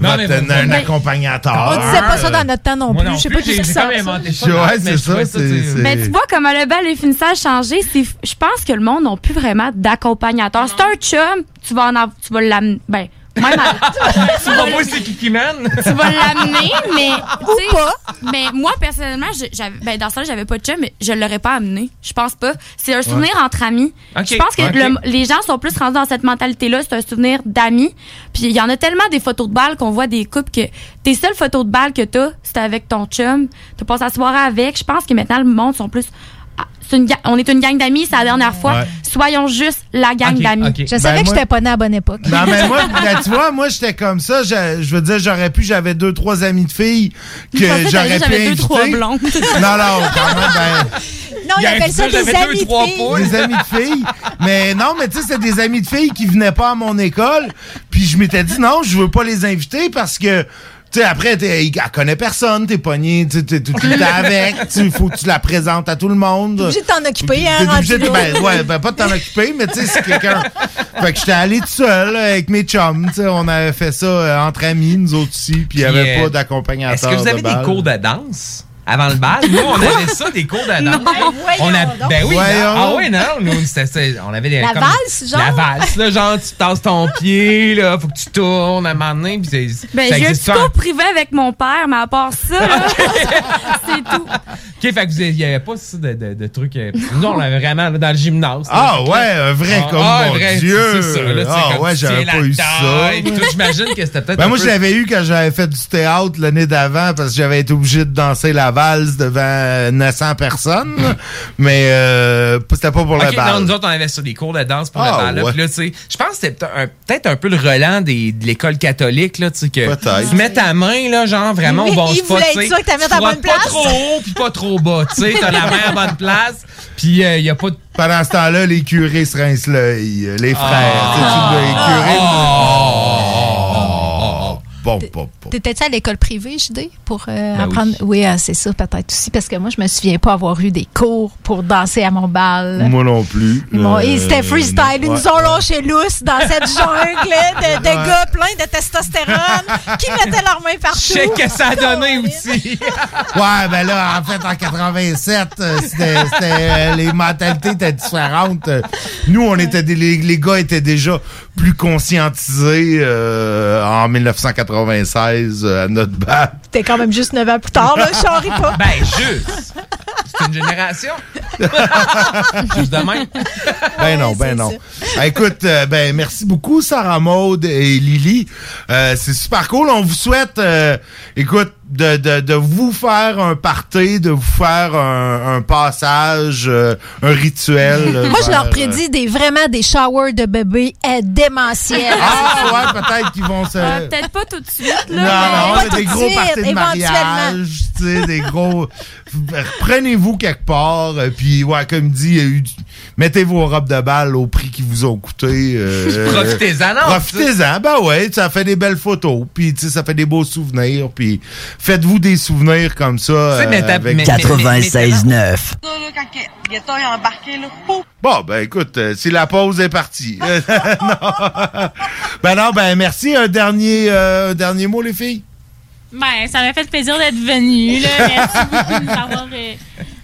Non, mais un mais- accompagnateur. On disait pas ça dans notre temps non plus. Je sais pas qui ça. inventé ça. Ouais, mais c'est ça, tu Mais vois comment le bal et le finissage changé, c'est je pense que le monde n'a plus vraiment d'accompagnateur. C'est un chum, tu vas en av- tu vas l'amener ben même à- Tu vas voir c'est qui qui mène? tu vas l'amener mais ou pas. Mais moi personnellement, je- j'avais ben dans ça j'avais pas de chum mais je l'aurais pas amené. Je pense pas. C'est un souvenir entre amis. Je pense que le- les gens sont plus rendus dans cette mentalité là, c'est un souvenir d'amis. Puis il y en a tellement des photos de balles qu'on voit des couples que tes seules photos de balles que t'as, c'est avec ton chum. T'as passé la soirée avec. Je pense que maintenant le monde sont plus ah, c'est une on est une gang d'amis, c'est la dernière fois. Ouais. Soyons juste la gang d'amis. Je savais Ben, que moi- j'étais pas née à la bonne époque. Non, mais moi, ben, tu vois, moi, j'étais comme ça. Je, je veux dire, j'aurais pu, j'avais deux, trois amis de filles que j'aurais pu j'avais deux, inviter. trois blondes. Non, non, quand même, ben, Non, il appelle ça des deux, amis de filles. des amis de filles. Mais non, mais tu sais, c'était des amis de filles qui venaient pas à mon école. Puis je m'étais dit, non, je veux pas les inviter parce que, tu sais, après, t'es- elle connaît personne, t'es pogné, tu sais, t'es tout le temps avec. Il faut que tu la présentes à tout le monde. obligé de t'en occuper, hein, T'es obligé de, ben, ouais, ben, pas de t'en occuper, mais tu sais, c'est quelqu'un. Fait que j'étais allé tout seul avec mes chums, tu sais, on avait fait ça euh, entre amis, nous autres aussi, puis il y avait euh, pas d'accompagnateur. Est-ce que vous avez de des balle. cours de danse? Avant le bal, nous, on avait ça, des cours de danse. on a, ben oui, ah oui, non, nous, c'était ça, on avait des. La comme- valse, genre? La valse, là, genre, tu tasses ton pied, là, faut que tu tournes à un moment donné, puis c'est. Ben, j'ai un petit pas. cours privé avec mon père, mais à part ça, là, c'est tout. Ok, fait que vous, il y avait pas ça de, de, de trucs. euh, Nous, on avait vraiment là, dans le gymnase. Ah ouais, un vrai Ah, comme ah, mon vrai, Dieu. c'est ça, là, ah comme ouais, j'avais pas eu ça. J'imagine que c'était peut-être. Ben un moi, peu- je l'avais eu quand j'avais fait du théâtre l'année d'avant parce que j'avais été obligé de danser la valse devant euh, 900 personnes. mais euh, c'était pas pour Ok, le bal. non, nous autres, on avait ça, des cours de danse pour Ah, le bal. là. ouais. Puis là, tu sais, je pense que c'était peut-être un, peu le relent des, de l'école catholique, là, tu sais, que tu mets ta main, là, genre, vraiment Il- au bon il spot, voulait tu sais. être sûr que t'as mis Tu ta bonne frottes pas place. trop haut, puis pas trop bas, tu sais, t'as la main à bonne place, puis il y a pas de... Pendant ce temps-là, les curés se rincent l'œil. euh, Les frères. tu sais, tu les curés. Bon, bon, bon. T'étais-tu à l'école privée, JD, pour euh, Ben apprendre? Oui, ah, c'est ça, peut-être aussi, parce que moi, je me souviens pas avoir eu des cours pour danser à mon bal. Moi non plus. Ils m'ont- Euh, et C'était freestyle. Ils nous ont lâché lousse dans cette jungle de, de Ouais. gars pleins de testostérone qui mettaient leurs mains partout. Je sais que ça a donné aussi. Ouais, ben là, en fait, en 87, euh, c'était, euh, les mentalités étaient différentes. Nous, on était des, les, les gars étaient déjà plus conscientisés euh, en 1996 euh, à notre bas. C'était quand même juste 9 ans plus tard, là, je charrie pas. Ben, juste. C'est une génération. Juste de même. Ben non, ben non. Ah, Écoute, euh, ben merci beaucoup Sarah Maud et Lily. Euh, c'est super cool. On vous souhaite, euh, écoute, de, de, de vous faire un party, de vous faire un, un passage, euh, un rituel. euh, Moi, je leur prédis des, vraiment des showers de bébés euh, démentiels. Ah ouais, peut-être qu'ils vont se. Euh, Peut-être pas tout de suite, Non, là. non, pas c'est tout des de gros suite, parties de mariage, des gros. Prenez-vous quelque part, euh, puis ouais, comme dit, eu mettez vos robes de balle au prix qui vous ont coûté. euh, Profitez-en, non? Profitez-en, ben ouais, ça fait des belles photos, puis tu sais, ça fait des beaux souvenirs, puis faites-vous des souvenirs comme ça. euh, avec- mais- 96.9. Gaëtan est embarqué, là. Pouf! Bon, ben écoute, euh, si la pause est partie. non. Ben non, ben merci. Un dernier, euh, un dernier mot, les filles? Ben, ça m'a fait plaisir d'être venu. Là. Merci beaucoup de nous avoir euh,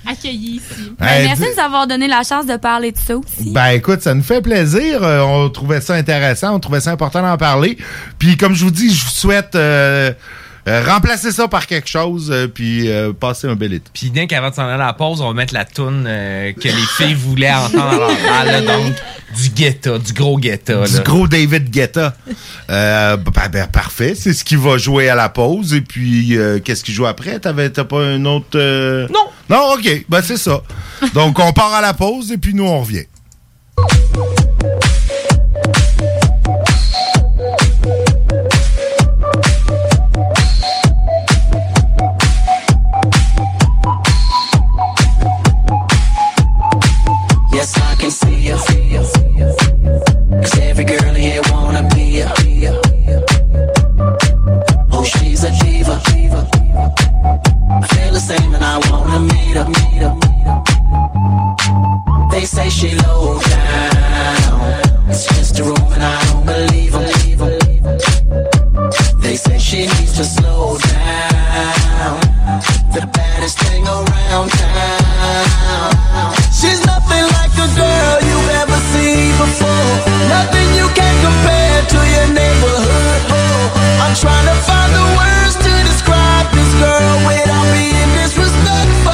accueillis ici. Ben, Hey, merci de nous avoir donné la chance de parler de ça aussi. Ben écoute, ça nous fait plaisir. Euh, on trouvait ça intéressant, on trouvait ça important d'en parler. Puis comme je vous dis, je vous souhaite euh, euh, remplacer ça par quelque chose, euh, puis euh, passer un bel été. Puis bien qu'avant de s'en aller à la pause, on va mettre la toune euh, que les filles voulaient entendre balle, là, donc du Guetta, du gros Guetta. Du là. gros David Guetta. Euh, ben, ben, parfait, c'est ce qui va jouer à la pause. Et puis, euh, qu'est-ce qu'il joue après? T'avais, t'as pas un autre... euh, Non. Non, OK. Ben, c'est ça. Donc, on part à la pause et puis nous, on revient. Cause every girl here wanna be ya. Oh, she's a diva. I feel the same and I wanna meet her. They say she low down. It's just a room I don't believe. They say she needs to slow down. The baddest thing around to your neighborhood. I'm trying to find the words to describe this girl without being disrespectful.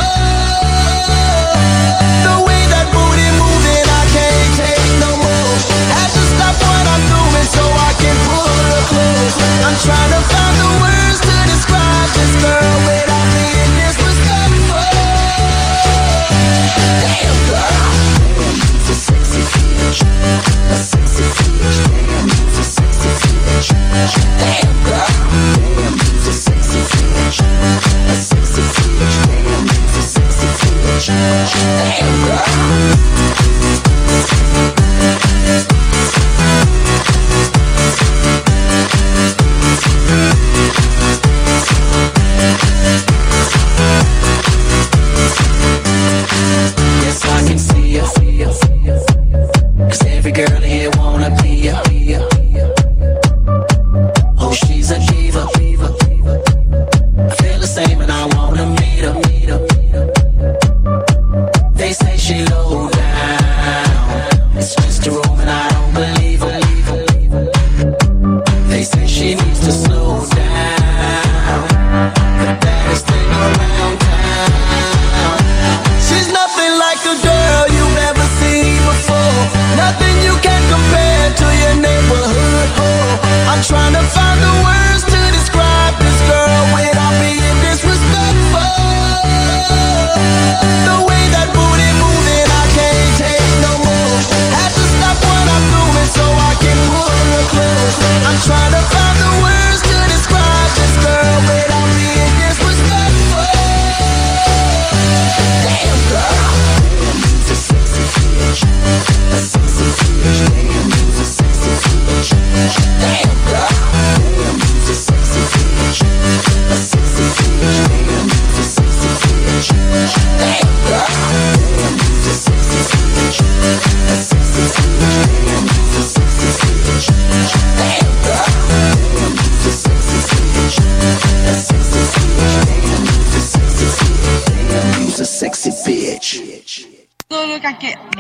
The way that booty moving, I can't take no more. Have to stop what I'm doing so I can pull her close. I'm trying to find the words to describe this girl without being disrespectful. Damn girl, sexy Damn, it's a sexy feeling.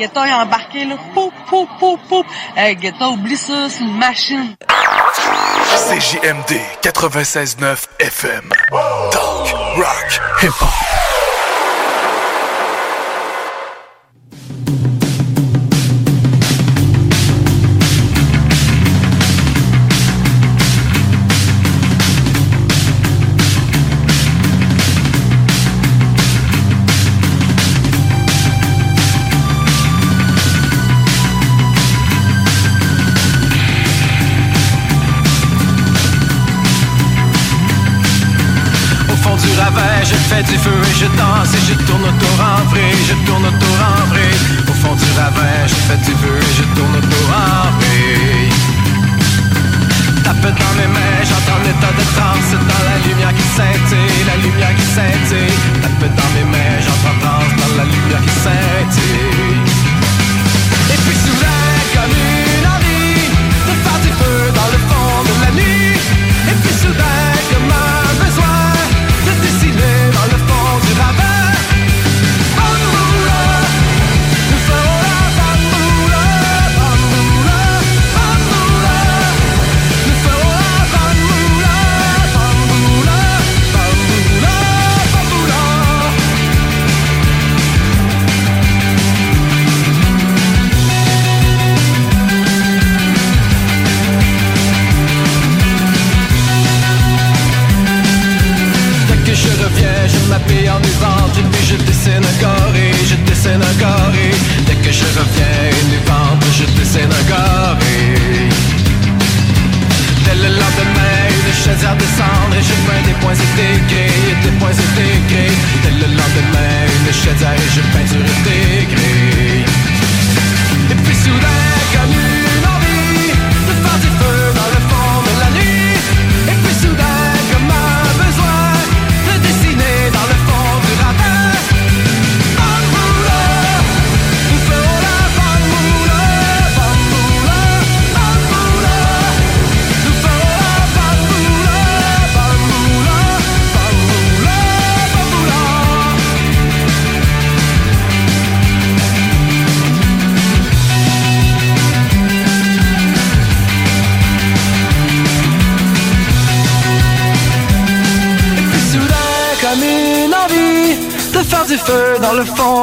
Guetta est embarqué, là, pouf, pouf, pouf, pouf. Hey, Guetta, oublie ça, c'est une machine. CJMD 96.9 FM. Talk, rock, hip-hop. Du feu et je danse et je tourne autour en vrille, je tourne autour en vrille. Au fond du ravin, je fais du feu et je tourne autour en vrille. Tape dans mes mains, j'entends l'état de transe dans la lumière qui scintille, la lumière qui scintille. Tape dans mes mains, j'entends transe dans la lumière qui scintille.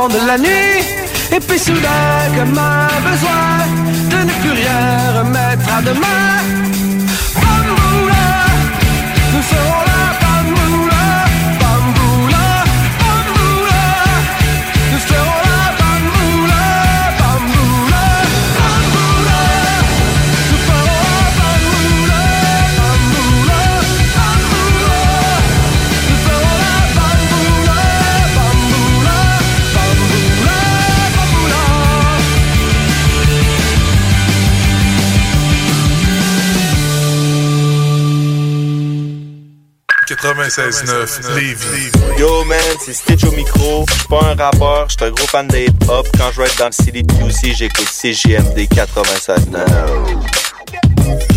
de la nuit. Et puis soudain, comme un Yo man, c'est Stitch au micro. J'suis pas un rappeur, j'suis un gros fan de hip-hop. Quand je vais être dans le city de QC, j'écoute CGMD 96.9.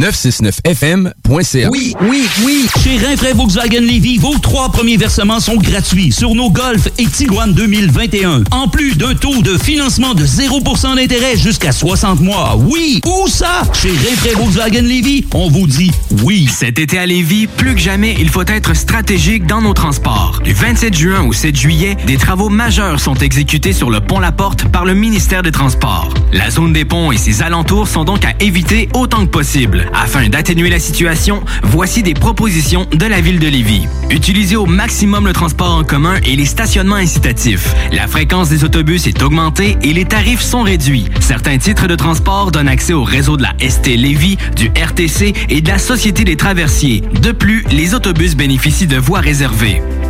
969fm.ca. Oui, oui, oui. Chez Rinfraie Volkswagen Levy, vos trois premiers versements sont gratuits sur nos Golf et Tiguan 2021. En plus d'un taux de financement de 0% d'intérêt jusqu'à 60 mois. Oui, où ça? Chez Rinfraie Volkswagen Levy, on vous dit oui. Cet été à Lévis, plus que jamais, il faut être stratégique dans nos transports. Du 27 juin au 7 juillet, des travaux majeurs sont exécutés sur le pont La Porte par le ministère des Transports. La zone des ponts et ses alentours sont donc à éviter autant que possible. Afin d'atténuer la situation, voici des propositions de la ville de Lévis. Utilisez au maximum le transport en commun et les stationnements incitatifs. La fréquence des autobus est augmentée et les tarifs sont réduits. Certains titres de transport donnent accès au réseau de la ST Lévis, du RTC et de la Société des traversiers. De plus, les autobus bénéficient de voies réservées.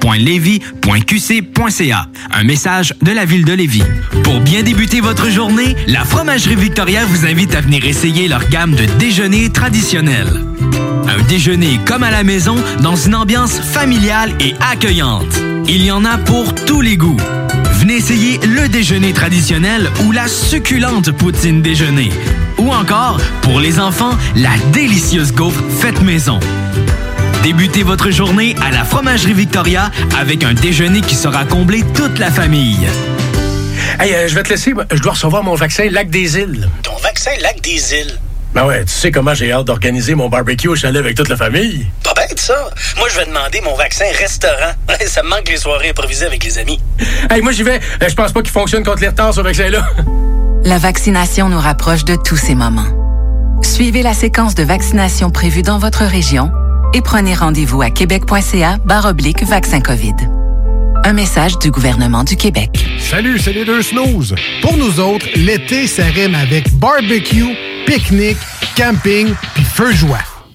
ville.levy.qc.ca. Un message de la ville de Lévis. Pour bien débuter votre journée, la Fromagerie Victoria vous invite à venir essayer leur gamme de déjeuners traditionnels. Un déjeuner comme à la maison dans une ambiance familiale et accueillante. Il y en a pour tous les goûts. Venez essayer le déjeuner traditionnel ou la succulente poutine déjeuner. Ou encore, pour les enfants, la délicieuse gaufre faite maison. Débutez votre journée à la Fromagerie Victoria avec un déjeuner qui sera comblé toute la famille. Hey, euh, je vais te laisser. Je dois recevoir mon vaccin Lac des Îles. Ton vaccin Lac des Îles? Ben ouais, tu sais comment j'ai hâte d'organiser mon barbecue au chalet avec toute la famille. Pas bête, ça. Moi, je vais demander mon vaccin restaurant. ça me manque les soirées improvisées avec les amis. Hey, moi j'y vais. Euh, Je pense pas qu'il fonctionne contre les retards, ce vaccin-là. La vaccination nous rapproche de tous ces moments. Suivez la séquence de vaccination prévue dans votre région et prenez rendez-vous à québec.ca oblique vaccin COVID. Un message du gouvernement du Québec. Salut, c'est les deux snooze. Pour nous autres, l'été, ça rime avec barbecue, pique-nique, camping, puis feu joie.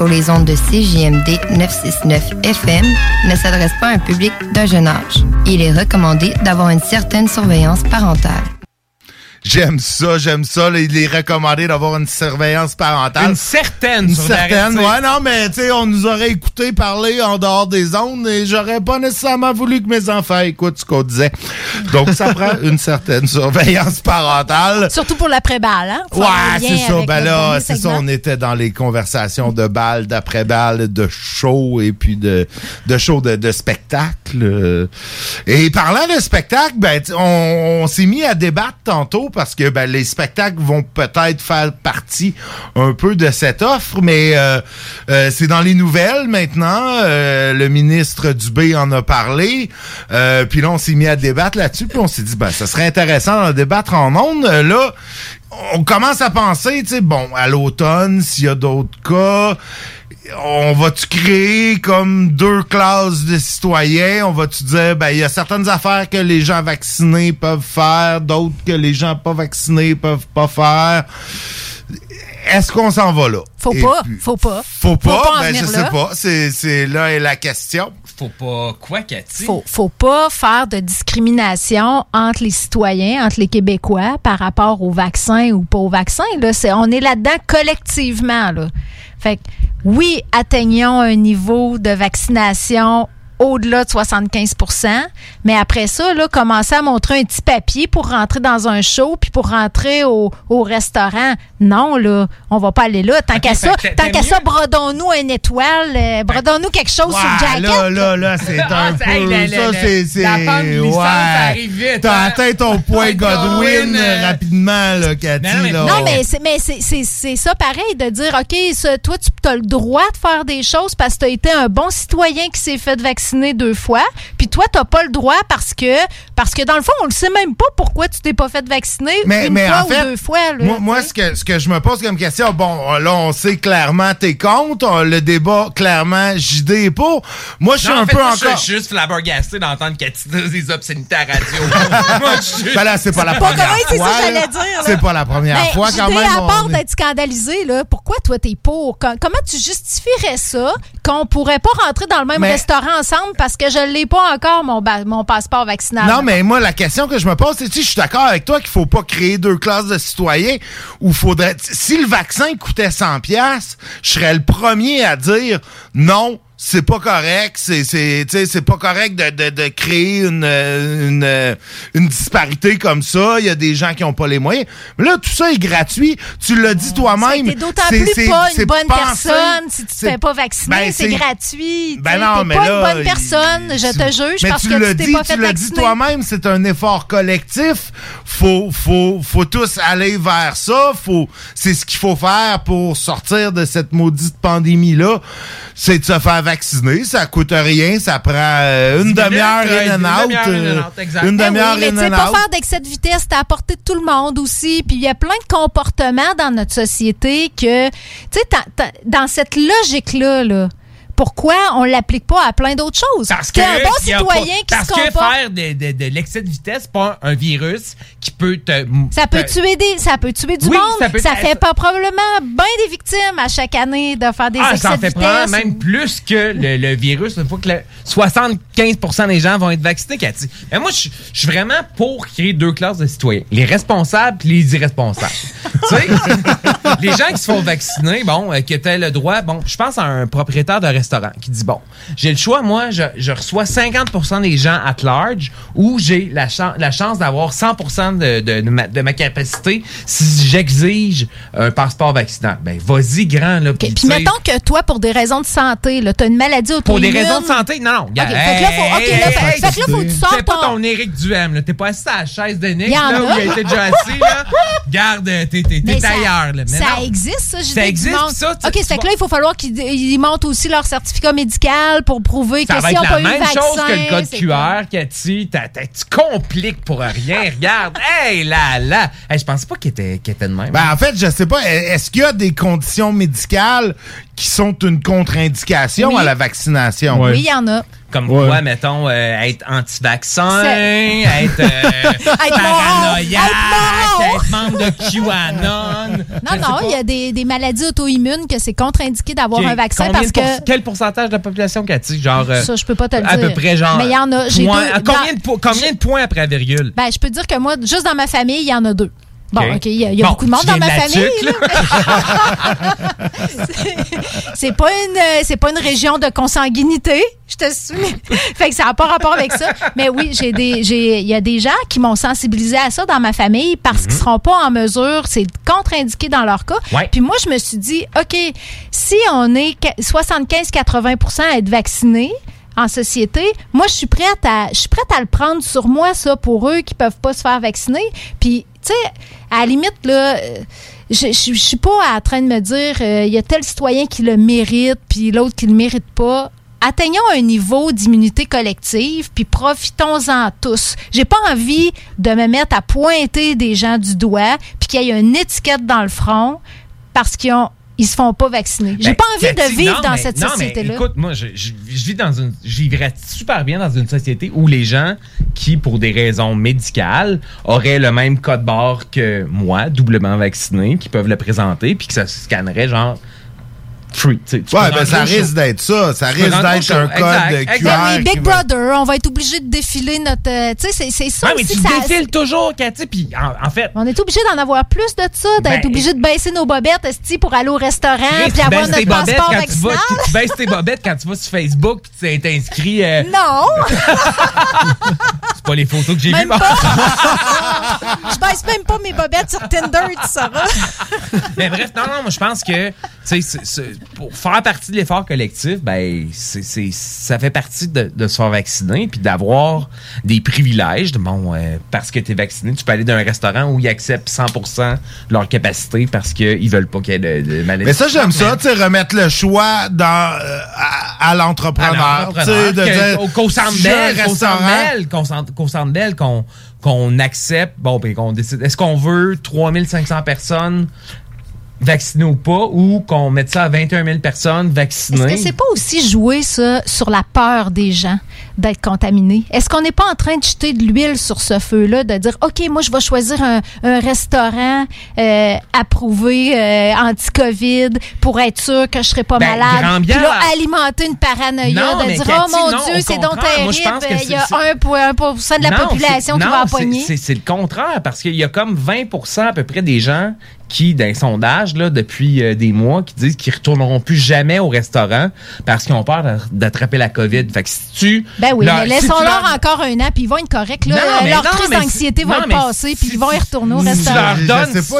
Sur les ondes de CJMD 969 FM ne s'adresse pas à un public d'un jeune âge. Il est recommandé d'avoir une certaine surveillance parentale. J'aime ça, j'aime ça. Il est recommandé d'avoir une surveillance parentale. Une certaine Une surveillance, certaine, ouais, non, mais tu sais, on nous aurait écouté parler en dehors des ondes et j'aurais pas nécessairement voulu que mes enfants écoutent ce qu'on disait. Donc, ça prend une certaine surveillance parentale. Surtout pour l'après-balle, hein? Faut Ouais, c'est ça. Ben là, c'est ça. On était dans les conversations de balles, d'après-balles, de show et puis de, de show de, de spectacle. Et parlant de spectacle, ben, on, on s'est mis à débattre tantôt parce que ben, les spectacles vont peut-être faire partie un peu de cette offre, mais euh, euh, c'est dans les nouvelles maintenant. Euh, le ministre Dubé en a parlé. Euh, puis là, on s'est mis à débattre là-dessus. Puis on s'est dit, ben, ça serait intéressant d'en débattre en ondes. Euh, Là, on commence à penser, tu sais, bon, à l'automne, s'il y a d'autres cas, on va-tu créer comme deux classes de citoyens? On va-tu dire, ben, il y a certaines affaires que les gens vaccinés peuvent faire, d'autres que les gens pas vaccinés peuvent pas faire? Est-ce qu'on s'en va là? Faut Et pas, puis- faut pas. Faut pas, en ben, je sais là. pas. C'est, c'est là est la question. Faut pas quoi, Cathy? Faut, faut pas faire de discrimination entre les citoyens, entre les Québécois par rapport au vaccin ou pas au vaccin. Là, c'est, on est là-dedans collectivement. Là. Fait que, oui, atteignons un niveau de vaccination au-delà de 75% mais après ça, là, commencer à montrer un petit papier pour rentrer dans un show puis pour rentrer au, au restaurant. Non, là, on va pas aller là. Tant qu'à ça, tant qu'à ça, brodons-nous une étoile, euh, brodons-nous quelque chose sur le jacket. là, là, là, c'est Ah, un ça, hey, peu. la- ça, c'est. c'est- ouais. ça arrive vite, T'as hein? atteint ton point Godwin Godwin, euh, rapidement, là, Cathy. Non, mais- là. Non, mais c'est ça pareil de dire OK, ça, toi tu as le droit de faire des choses parce que tu as été un bon citoyen qui s'est fait vacciner deux fois, puis toi tu pas le droit parce que parce que dans le fond, on le sait même pas pourquoi tu t'es pas fait vacciner Mais, une mais fois en fait, ou deux fois là, moi, moi, ce que, ce que je me pose comme question, bon, là, on sait clairement t'es contre, on- le débat, clairement, JD est pour. Moi, je suis un fait, peu moi, encore... Je suis juste flabbergasté d'entendre Cathy dire des obscénités à radio. moi, je. Ben là, c'est pas la Pas première comment c'est ça fois. j'allais dire. C'est pas la première Mais fois, quand JD, même. à part est- d'être scandalisé, là, pourquoi toi t'es pour? Com- Comment tu justifierais ça qu'on pourrait pas rentrer dans le même Mais- restaurant ensemble parce que je l'ai pas encore mon, passeport vaccinal? Non, mais moi, la question que je me pose, c'est, sais, je suis d'accord avec toi qu'il faut pas créer deux classes de citoyens ou faudrait, si le vaccin coûtait 100 pièces, je serais le premier à dire non. C'est pas correct, c'est c'est tu sais, c'est pas correct de, de, de créer une, euh, une euh, une disparité comme ça. Il y a des gens qui ont pas les moyens. Mais là, tout ça est gratuit. Tu l'as dit toi-même. T'es d'autant plus pas une bonne personne si tu te fais pas vacciner. Ben, c'est gratuit. Ben non, t'es mais pas là, une bonne personne. Je te juge parce tu que tu t'es pas tu fait l'as dit toi-même, c'est un effort collectif. Faut, faut, faut tous aller vers ça. Faut, c'est ce qu'il faut faire pour sortir de cette maudite pandémie là. C'est de se faire vacciner. Ça coûte rien. Ça prend euh, une demi-heure in une and out. demi-heure in and euh, out. Une Ben mais pas faire d'excès de vitesse, c'est à portée de tout le monde aussi. Puis il y a plein de comportements dans notre société que, tu sais, dans cette logique-là, là, pourquoi on l'applique pas à plein d'autres choses? Parce que un bon citoyen pas- qui se Parce que comporte. faire de, de, de l'excès de vitesse, pas un virus qui peut te. Ça peut te- tuer des, ça peut tuer du Oui, monde. ça Ça, peut- fait pas probablement bien des victimes à chaque année de faire des Ah, excès ça en de fait vitesse. probablement même plus que le, le virus. Une fois que le 75 des gens vont être vaccinés, Cathy. Mais moi, je je suis vraiment pour créer deux classes de citoyens. Les responsables et les irresponsables. tu sais, les gens qui se font vacciner, bon, euh, qui étaient le droit, bon, je pense à un propriétaire de restaurant qui dit, bon, j'ai le choix, moi, je, je reçois 50% des gens at large ou j'ai la, la chance d'avoir 100 de, de, de ma, de ma capacité si j'exige un passeport vaccinal. Ben, vas-y, grand, là. Puis mettons que toi, pour des raisons de santé, tu as une maladie auto Pour des raisons de santé, non, non. OK, fait que là, faut, là, fait- fait que là, faut que tu sortes pas ton... Éric Duhem, là. T'es pas assis à la chaise de en là, où il été déjà assis, là. Garde, t'es, ailleurs, là. Mais ça non. existe, ça, j'ai Ça existe, ça, tu- OK, c'est que là, il faut falloir qu'ils ils montent aussi leur certificat médical pour prouver Ça que va s'ils être n'ont pas la eu le même chose vaccin. que le code QR, Cathy. Tu compliques pour rien. Regarde. Hey, là, là. Hey, je pensais pas qu'il était, qu'il était de même. Ben, en fait, je sais pas. Est-ce qu'il y a des conditions médicales qui sont une contre-indication Oui. à la vaccination. Oui, il y en a. Comme Ouais. quoi, mettons, euh, être anti-vaccin, être, euh, Être paranoïaque, être membre de QAnon. Non, non, il y a des, des maladies auto-immunes que c'est contre-indiqué d'avoir un vaccin combien parce pour- que. Quel pourcentage de la population, Cathy? Genre. euh, Ça, je peux pas te le À dire. peu près, genre. Mais il y en a. J'ai point- deux- à combien, dans- de, po- combien de points après la virgule? Ben, je peux te dire que moi, juste dans ma famille, il y en a deux. Bon, Ok. Il y a, il y a Bon, beaucoup de monde dans ma famille. C'est- pas une euh, c'est pas une région de consanguinité, je te suis. fait que ça n'a pas rapport avec ça, mais oui, j'ai des j'ai il y a des gens qui m'ont sensibilisé à ça dans ma famille parce qu'ils seront pas en mesure, c'est contre-indiqué dans leur cas. Ouais. Puis moi je me suis dit OK, si on est 75-80% à être vaccinés en société, moi je suis prête à je suis prête à le prendre sur moi ça pour eux qui peuvent pas se faire vacciner. Puis tu sais à la limite là euh, je, je suis pas en train de me dire euh, il y a tel citoyen qui le mérite puis l'autre qui le mérite pas. Atteignons un niveau d'immunité collective puis profitons-en tous. J'ai pas envie de me mettre à pointer des gens du doigt puis qu'il y ait une étiquette dans le front parce qu'ils ont ils se font pas vacciner. J'ai Ben, pas envie de vivre non, dans mais- cette société-là. Écoute, moi, je, je- je vis dans une. Je vivrais super bien dans une société où les gens qui, pour des raisons médicales, auraient le même code barre que moi, doublement vacciné, qui peuvent le présenter, puis que ça se scannerait genre. Free. tu sais, tu Ouais, ben ça risque d'être ça. Ça risque d'être un code Exact, QR. qui Big va- Brother, on va être obligé de défiler notre. euh, tu sais, c'est- ça Ouais, mais aussi. tu ça- défiles toujours, Cathy, puis en, en fait. On est obligé d'en avoir plus de ça, d'être Ben, obligé de baisser nos bobettes esti, pour aller au restaurant puis avoir notre passeport quand tu vas, vaccinal. tu baisses tes bobettes quand tu vas sur Facebook puis tu t'es inscrit. euh, Non! c'est pas les photos que j'ai vues. Je baisse même pas mes bobettes sur Tinder, tu sauras. Mais bref, non, non, moi je pense que tu sais, pour faire partie de l'effort collectif, ben c'est, c'est- ça fait partie de, de se faire vacciner puis d'avoir des privilèges. De, bon, euh, parce que tu es vacciné, tu peux aller dans un restaurant où ils acceptent 100% leur capacité parce qu'ils veulent pas qu'il y ait de, de maladie. Mais ça, j'aime ça, tu sais, remettre le choix dans, euh, à, à l'entrepreneur. Tu sais, de Que- dire, au- qu'au centre qu'au centre restaurant. Bell, qu'au centre- qu'au centre Bell, qu'on qu'on accepte, bon, puis qu'on décide, est-ce qu'on veut 3500 personnes vaccinées ou pas, ou qu'on mette ça à 21 000 personnes Est-ce vaccinées? que c'est pas aussi jouer ça sur la peur des gens d'être contaminés? Est-ce qu'on n'est pas en train de jeter de l'huile sur ce feu-là, de dire OK, moi je vais choisir un, un restaurant euh, approuvé euh, anti-COVID pour être sûr que je serai pas Ben, malade. Puis là, alimenter une paranoïa Non, de dire Cathy, Oh mon non, Dieu, c'est donc terrible, il y a c'est- 1,1 de la Non, population qui va. C'est c'est le contraire, parce qu'il y a comme 20 à peu près des gens qui, dans les sondages, là, depuis euh, des mois, qui disent qu'ils retourneront plus jamais au restaurant parce qu'ils ont peur d'a- d'attraper la COVID. Fait que si tu... Ben oui, leur- mais si laissons-leur leur- encore un an, puis ils vont être corrects. Là. Non, mais Leur non, crise d'anxiété si- va non, être passée, puis ils vont y retourner au restaurant. tu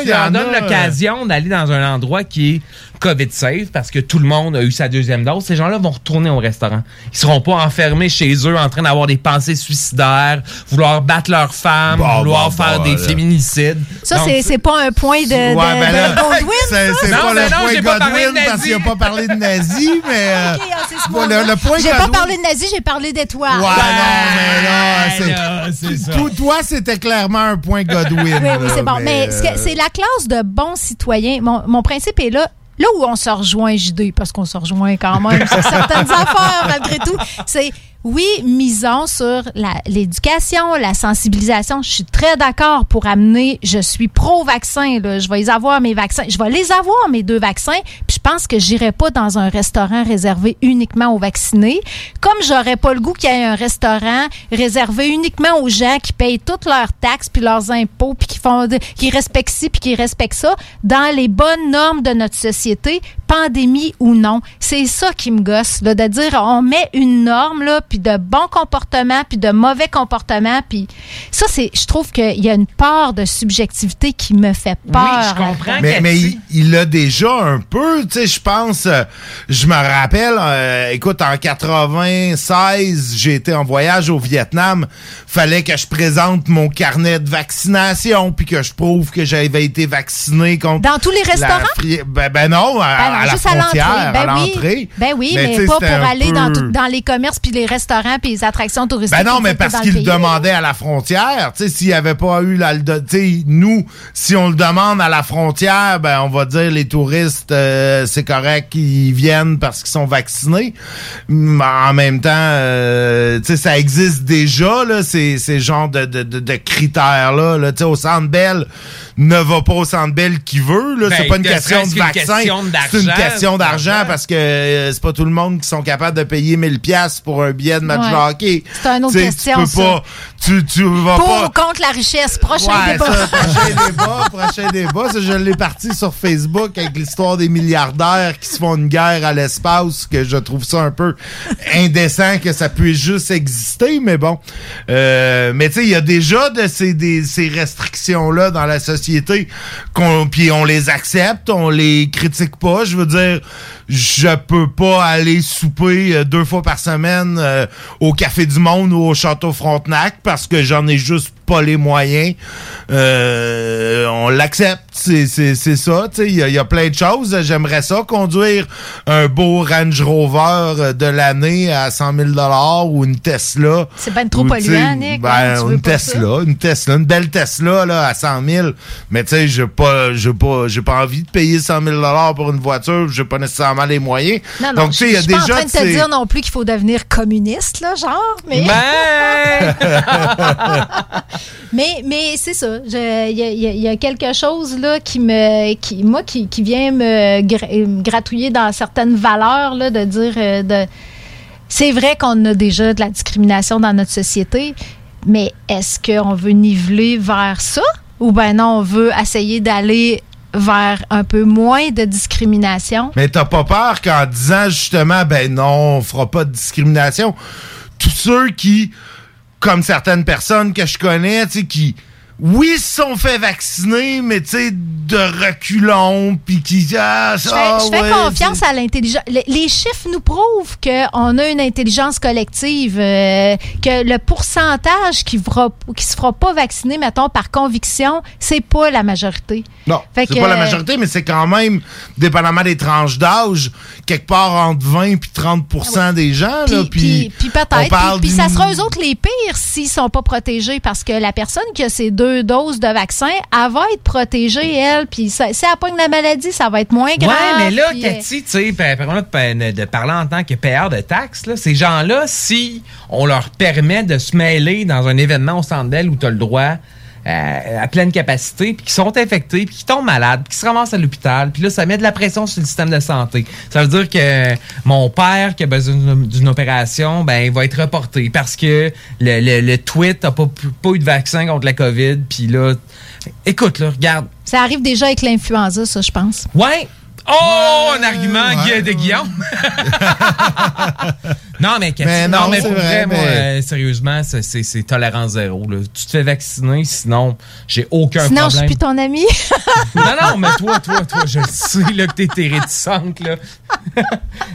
leur donnes l'occasion d'aller dans un endroit qui est COVID safe parce que tout le monde a eu sa deuxième dose, ces gens-là vont retourner au restaurant. Ils seront pas enfermés chez eux en train d'avoir des pensées suicidaires, vouloir battre leur femme, Bon, vouloir bon, faire bon, des là. féminicides. Ça, Donc, c'est- pas un point de, de, Ouais, ben là, de Godwin, c'est ça? c'est Non, pas mais le non, point j'ai pas parlé de Godwin parce qu'il a pas parlé de nazi, mais euh, Ok, ah, c'est ce bon, point-là. le, le point J'ai pas parlé de nazi, j'ai parlé d'étoiles. Ouais, non, mais là. Tout- Toi, c'était clairement un point Godwin. Oui, oui, c'est bon. Mais, euh, c'est la classe de bons citoyens. Mon, mon principe est là. Là où on se rejoint, JD, parce qu'on se rejoint quand même sur certaines affaires, malgré tout, c'est oui, misons sur l'éducation, la, sensibilisation. Je suis très d'accord pour amener, je suis pro-vaccin, je vais avoir, mes vaccins. Je vais les avoir, mes deux vaccins, puis je pense que j'irai pas dans un restaurant réservé uniquement aux vaccinés, comme j'aurais pas le goût qu'il y ait un restaurant réservé uniquement aux gens qui payent toutes leurs taxes puis leurs impôts puis qui font qui respectent ci puis qui respectent ça dans les bonnes normes de notre société, pandémie ou non. C'est ça qui me gosse là, de dire on met une norme là puis de bon comportement puis de mauvais comportement puis ça c'est je trouve qu'il y a une part de subjectivité qui me fait peur. je comprends. Mais, il- il l'a déjà un peu, tu sais, je pense, euh, je me rappelle, euh, écoute, en 96, j'ai été en voyage au Vietnam, fallait que je présente mon carnet de vaccination, puis que je prouve que j'avais été vacciné contre... Dans tous les restaurants? Ben, ben non, à- Ben à la juste à l'entrée. Ben oui. Ben oui, Mais pas pour aller dans, peu- tout- dans les commerces puis les restaurants puis les attractions touristiques. Ben non, mais parce dans le demandait à la frontière. Tu sais, s'il n'y avait pas eu la... Tu sais, nous, si on le demande à la frontière, ben on va dire les touristes, euh, c'est correct qu'ils viennent parce qu'ils sont vaccinés. Mais en même temps, euh, tu sais, ça existe déjà, là, ces, ces genres de, de, de, de critères-là. Là. Tu sais, au Centre Bell, ne va pas au Centre Bell qui veut. Là. Ben, c'est pas une ne question de vaccin. question C'est une d'argent. question d'argent parce que euh, c'est pas tout le monde qui sont capables de payer 1000 pièces pour un billet de match Ouais. de hockey. C'est une autre Tu sais, question, Tu peux ça. pas... Tu, tu vas Pour pas... ou contre la richesse. Prochain Ouais, débat. ça, prochain débat, prochain débat. Ça, je l'ai parti sur Facebook avec l'histoire des milliardaires qui se font une guerre à l'espace, que je trouve ça un peu indécent que ça puisse juste exister, mais bon. Euh, mais tu sais, il y a déjà de ces, des, ces restrictions-là dans la société, qu'on, puis on les accepte, on les critique pas. Je veux dire, je peux pas aller souper euh, deux fois par semaine euh, au Café du Monde ou au Château Frontenac parce que j'en ai juste pas les moyens. Euh, on l'accepte, c'est, ça. Il y, a- il y a plein de choses. J'aimerais ça conduire un beau Range Rover euh, de l'année à 100 000 ou une Tesla. C'est ben trop polluant, Nick. Ben, hein, tu veux une pas Tesla, une Tesla, une belle Tesla là à 100 000. Mais tu sais, j'ai pas, j'ai pas, j'ai pas envie de payer 100 000 pour une voiture. J'ai pas nécessairement les moyens. Non, non, Donc tu sais, il y je a suis pas en déjà train de te dire non plus qu'il faut devenir communiste, là, genre, mais... Ben! mais mais c'est ça. Je- Il y, a- y y quelque chose, là, qui me... Qui, moi, qui, qui vient me, gra- me gratouiller dans certaines valeurs, là, de dire... euh, de C'est vrai qu'on a déjà de la discrimination dans notre société, mais est-ce qu'on veut niveler vers ça? Ou ben non, on veut essayer d'aller vers un peu moins de discrimination? Mais t'as pas peur qu'en disant justement, ben non, on fera pas de discrimination. Tous ceux qui, comme certaines personnes que je connais, tu sais, qui, oui, se sont fait vacciner, mais tu sais, de reculons, puis qui, ah, Je fais, ça, je fais ouais, confiance à l'intelligence. Les, les chiffres nous prouvent qu'on a une intelligence collective, euh, que le pourcentage qui, fera, qui se fera pas vacciner, mettons, par conviction, c'est pas la majorité. Non, c'est pas la majorité, mais c'est quand même, dépendamment des tranches d'âge, quelque part entre 20 et 30% des gens. là, Puis, puis, peut-être. Puis, puis ça sera eux autres les pires s'ils sont pas protégés parce que la personne qui a ses deux doses de vaccin, elle va être protégée, elle. Puis si elle pogne la maladie, ça va être moins grave. Ouais, mais là, puis, euh, Cathy, tu sais, par- de, de parler en tant que payeur de taxes, là, ces gens-là, si on leur permet de se mêler dans un événement au Centre Bell où tu as le droit euh, à pleine capacité, puis qui sont infectés, puis qui tombent malades, puis qui se ramassent à l'hôpital, puis là, ça met de la pression sur le système de santé. Ça veut dire que mon père qui a besoin d'une- d'une opération, ben, il va être reporté parce que le, le, le tweet n'a pas, pas eu de vaccin contre la COVID, puis là, écoute, là, regarde, Ça arrive déjà avec l'influenza, ça, je pense. Ouais. Oh, un argument de Guillaume. non, mais, Mais non, non, mais pour vrai, vrai, moi, mais- euh, sérieusement, c'est- tolérance zéro. là. Tu te fais vacciner, sinon, j'ai aucun Sinon, je suis problème. plus ton ami. non, non, mais toi, toi, toi, je le sais là, que t'es t'es réticente. Là.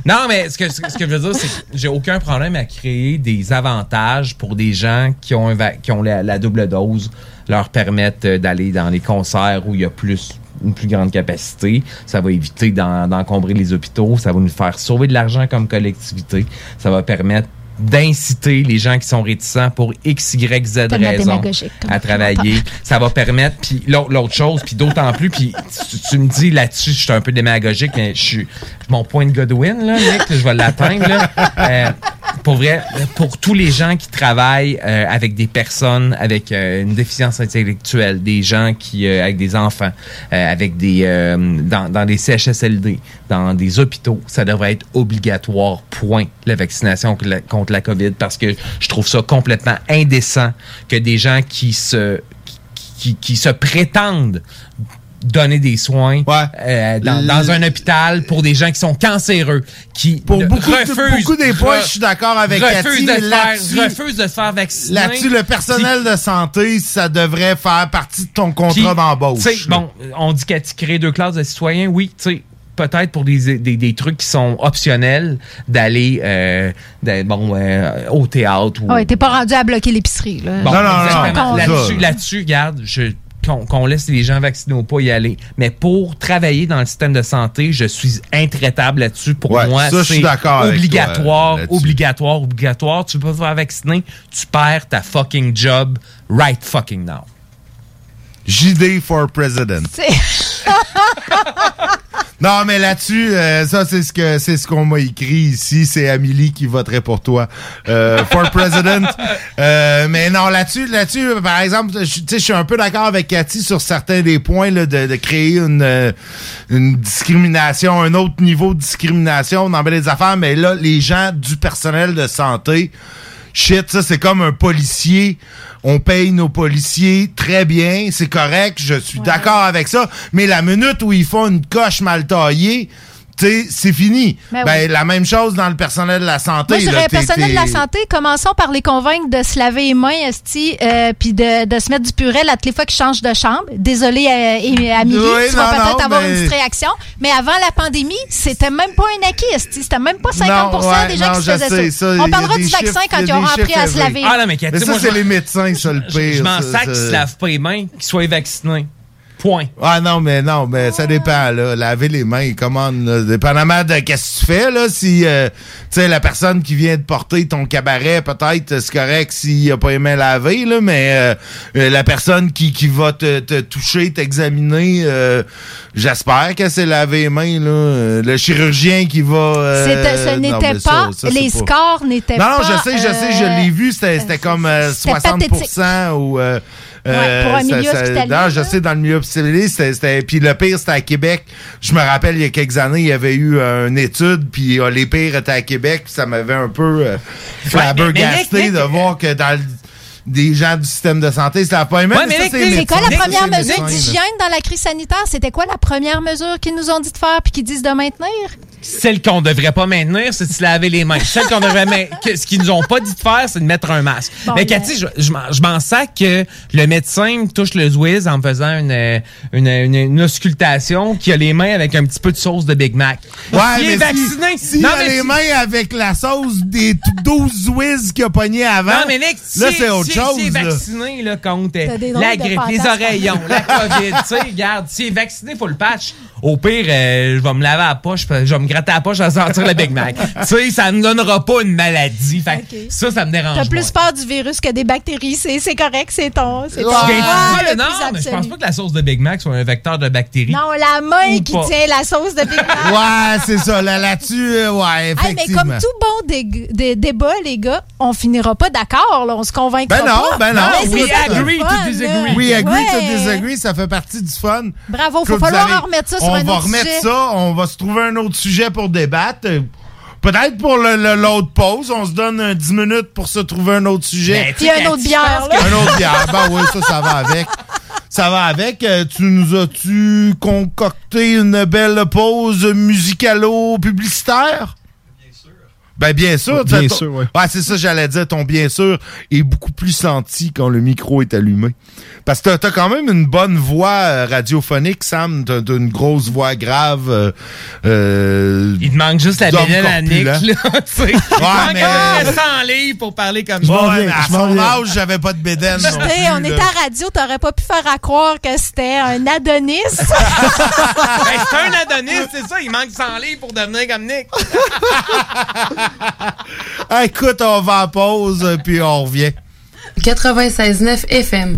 non, mais ce que, ce que je veux dire, c'est que j'ai aucun problème à créer des avantages pour des gens qui ont, un qui ont la, la double dose, leur permettre euh, d'aller dans les concerts où il y a plus une plus grande capacité. Ça va éviter d'en- d'encombrer les hôpitaux. Ça va nous faire sauver de l'argent comme collectivité. Ça va permettre d'inciter les gens qui sont réticents pour X, Y, Z comme à travailler. Ça va permettre, puis l'autre chose, puis d'autant plus, puis tu, tu me dis là-dessus, je suis un peu démagogique, mais je suis mon point de Godwin, là, Nick, je vais l'atteindre. Euh, pour vrai, pour tous les gens qui travaillent euh, avec des personnes avec euh, une déficience intellectuelle, des gens qui euh, avec des enfants, euh, avec des dans, dans des CHSLD, dans des hôpitaux, ça devrait être obligatoire. Point la vaccination contre la, contre la COVID parce que je trouve ça complètement indécent que des gens qui se qui, qui se prétendent donner des soins euh, dans, dans un hôpital pour des gens qui sont cancéreux, qui Pour ne- beaucoup, de- refusent, beaucoup des points, re- je suis d'accord avec refusent Cathy, de faire, refusent de se faire vacciner. Là-dessus, le personnel de santé, ça devrait faire partie de ton contrat d'embauche. Bon, on dit qu'elle crée deux classes de citoyens. Oui, tu sais, peut-être pour des, des, des trucs qui sont optionnels d'aller euh, bon, euh, au théâtre ou Ouais, t'es pas rendu à bloquer l'épicerie, là. Bon, Non, non, non. Là-dessus, là-dessus, regarde, je qu'on laisse les gens vaccinés ou pas y aller. Mais pour travailler dans le système de santé, je suis intraitable là-dessus. Pour Ouais, moi, c'est toi, obligatoire, obligatoire, obligatoire. Tu peux pas te faire vacciner, tu perds ta fucking job right fucking now. JD for president. Non, mais là-dessus, euh, ça, c'est ce que c'est ce qu'on m'a écrit ici. C'est Amélie qui voterait pour toi euh, for president. Euh, mais non, là-dessus, là-dessus, par exemple, je- tu sais, je suis un peu d'accord avec Cathy sur certains des points là, de, de créer une, euh, une discrimination, un autre niveau de discrimination dans des affaires. Mais là, les gens du personnel de santé, shit, ça, c'est comme un policier. On paye nos policiers très bien, c'est correct, je suis d'accord avec ça. Mais la minute où ils font une coche mal taillée, c'est fini. Ben Ben, oui. la même chose dans le personnel de la santé. Moi, je là, dirais, t'es- personnel de la santé, commençons par les convaincre de se laver les mains, esti, euh, puis de, de se mettre du purel à toutes les fois qu'ils changent de chambre. Désolé, euh, et- Amélie, Oui, tu vas peut-être avoir mais- une petite réaction. Mais avant la pandémie, c'était même pas un acquis, esti. C'était même pas 50 Non, ouais, des gens non, qui se faisaient ça. On parlera du vaccin chiffres- quand ils auront appris à se laver. Ah non, mais ça, c'est les médecins, ça, le pire. Je m'en ça, sac qu'ils se lavent pas les mains, qu'ils soient vaccinés. Point. Ah non, mais non, mais ça dépend, là. Laver les mains, comment, là, dépendamment de qu'est-ce que tu fais, là. Si, euh, tu sais, la personne qui vient de porter ton cabaret, peut-être, c'est correct s'il a pas les mains lavées, là, mais euh, euh, la personne qui, qui va te, te toucher, t'examiner, euh, j'espère qu'elle s'est lavé les mains, là. Euh, Le chirurgien qui va... euh, C'était- ce n'était pas, ça, c'est les pas- scores n'étaient non, pas. non, je sais, je sais, je euh, l'ai vu, c'était c'était comme euh, c'était 60% ou... euh, Ouais, pour un milieu ça- hospitalier, non, je sais, dans le milieu hospitalier, c'était... Puis le pire, c'était à Québec. Je me rappelle, il y a quelques années, il y avait eu euh, une étude, puis euh, les pires étaient à Québec, puis ça m'avait un peu euh, flabbergasté mais de voir que dans le- des gens du système de santé, ça n'a pas. Ouais, mais c'est C'est quoi la première c'est mesure d'hygiène dans la crise sanitaire? C'était quoi la première mesure qu'ils nous ont dit de faire puis qu'ils disent de maintenir? Celle qu'on devrait pas maintenir, c'est de se laver les mains. Celle qu'on devrait ma- que- ce qu'ils nous ont pas dit de faire, c'est de mettre un masque. Bon, mais Cathy, je, je m'en- je m'en sac que le médecin me touche le zouiz en me faisant une, euh, une, une, une auscultation qui a les mains avec un petit peu de sauce de Big Mac. Ouais, S'il mais est vacciné. si, s'il non, a mais les si- mains avec la sauce des t- 12 whiz qu'il a pogné avant, Non, mais Nick, là, si- c'est autre si- chose. Là. vacciné, là, contre T'as des drôles la grippe, les oreillons, la COVID, tu sais, regarde, s'il est vacciné, faut le patch. Au pire, euh, je vais me laver la poche, je vais me gratter la poche à sentir le Big Mac. tu sais, ça me donnera pas une maladie. Fait ça, ça me dérange T'as plus peur du virus que des bactéries. C'est c'est correct, c'est ton. C'est ton le non, mais je pense pas que la sauce de Big Mac soit un vecteur de bactéries. Non, la main qui pas. tient la sauce de Big Mac. Ouais, c'est ça. Là, là-dessus, ouais, Hey, mais comme tout bon dé- dé- débat, les gars, on finira pas d'accord. On se convaincra Ben non, pas. ben non. We ça qui est agree to disagree. We agree to disagree, ça fait partie du fun. Bravo, faut falloir en remettre ça sur on un va autre remettre sujet. ça, on va se trouver un autre sujet pour débattre. Euh, Peut-être pour le- le- l'autre pause, on se donne euh, 10 minutes pour se trouver un autre sujet. Ben, Puis un autre bière, là. Un autre bière. Ben oui, ça, ça va avec. Ça va avec. Euh, tu nous as-tu concocté une belle pause musicalo-publicitaire? Ben bien sûr. Bien tu sais, sûr, ouais. Ouais, c'est ça, j'allais dire. Ton bien sûr est beaucoup plus senti quand le micro est allumé. Parce que t'as- quand même une bonne voix euh, radiophonique, Sam. T'as une grosse voix grave. euh, euh, Il te manque juste la bédaine à Nick, là. Ouais, manque mais- un 100 livres pour parler comme Ouais, ça. mais à son âge, j'avais pas de bédaine. non plus, on était à radio, t'aurais pas pu faire à croire que c'était un Adonis. Ben, c'est un Adonis, c'est ça. Il manque 100 livres pour devenir comme Nick. Ah, écoute, on va en pause, puis on revient. 96.9 FM.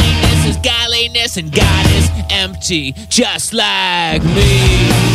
godliness, and God is empty, just like me.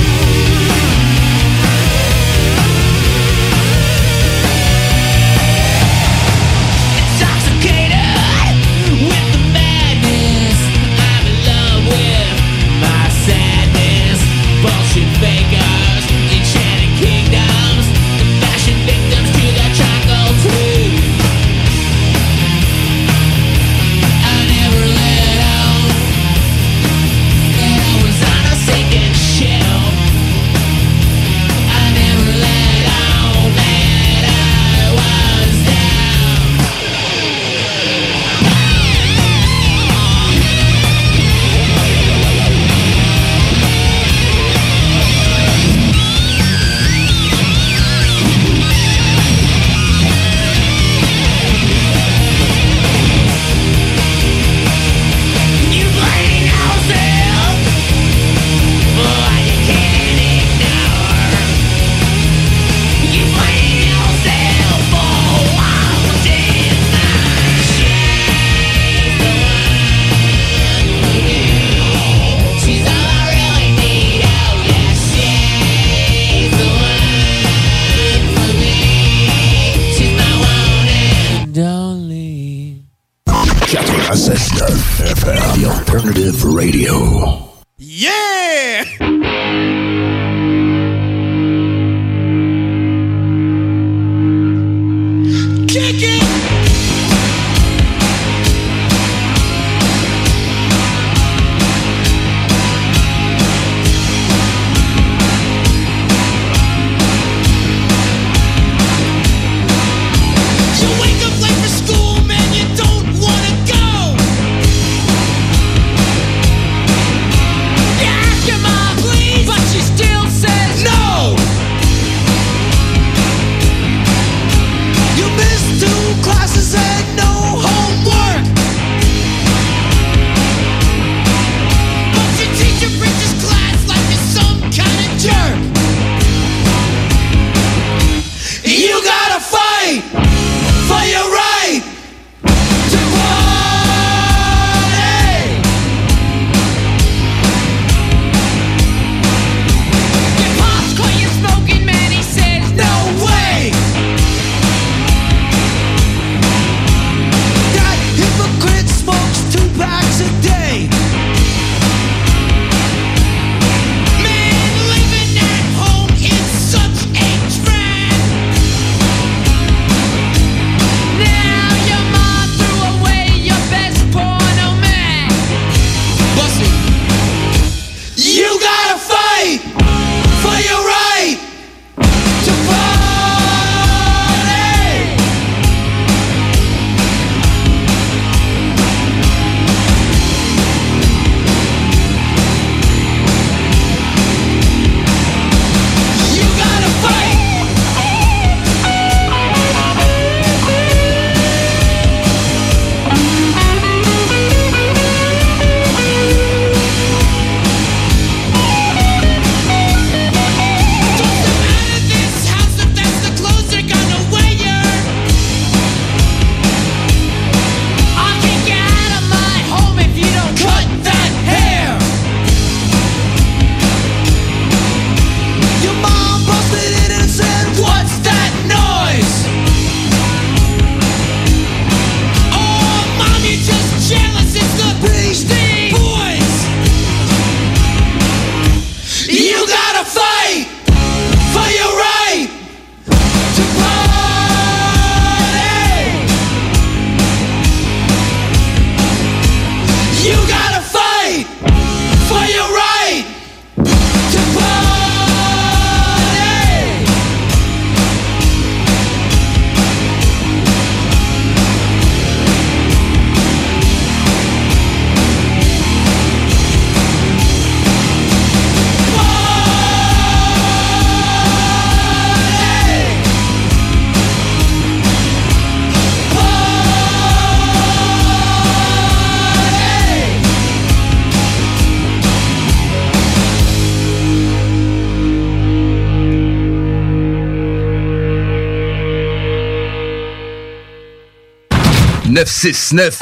969.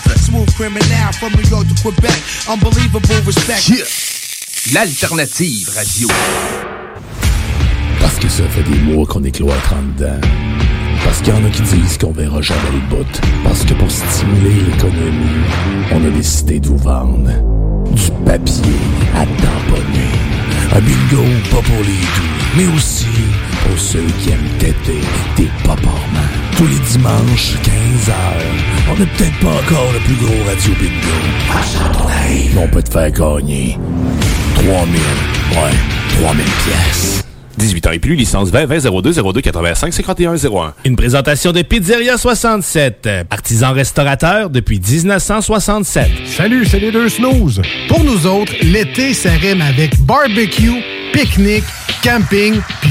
Yeah. L'alternative radio. Parce que ça fait des mois qu'on est cloître en dedans. Parce qu'il y en a qui disent qu'on verra jamais le bout. Parce que pour stimuler l'économie, on a décidé de vous vendre du papier à tamponner. Un bingo pas pour les doux, mais aussi pour ceux qui aiment têter des paparmans. Tous les dimanches, 15h, on n'est peut-être pas encore le plus gros radio bingo. À on peut te faire gagner 3000, ouais, 3000 pièces. 18 ans et plus, licence 20 20 02 02 85 51 01. Une présentation de Pizzeria 67, artisan restaurateur depuis 1967. Salut, c'est les deux snooze. Pour nous autres, l'été, ça rime avec barbecue, pique-nique, camping puis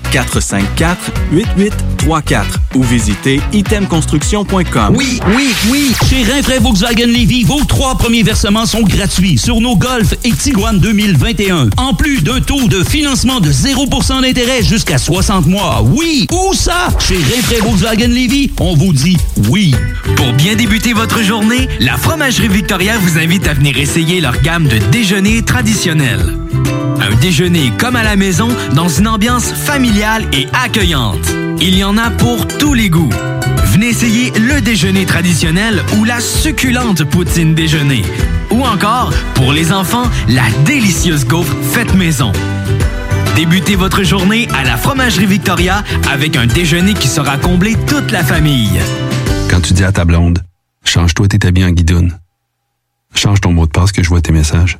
418-454-8834 ou visitez itemconstruction.com. Oui, oui, oui! Chez Rinfraie Volkswagen Levy, vos trois premiers versements sont gratuits sur nos Golf et Tiguan 2021. En plus d'un taux de financement de 0% d'intérêt jusqu'à 60 mois. Oui! Où ça? Chez Rinfraie Volkswagen Levy, on vous dit oui. Pour bien débuter votre journée, la Fromagerie Victoria vous invite à venir essayer leur gamme de déjeuners traditionnels. Un déjeuner comme à la maison dans une ambiance familiale et accueillante. Il y en a pour tous les goûts. Venez essayer le déjeuner traditionnel ou la succulente poutine déjeuner. Ou encore, pour les enfants, la délicieuse gaufre faite maison. Débutez votre journée à la Fromagerie Victoria avec un déjeuner qui sera comblé toute la famille. Quand tu dis à ta blonde, change-toi tes habits en guidoune. Change ton mot de passe que je vois tes messages.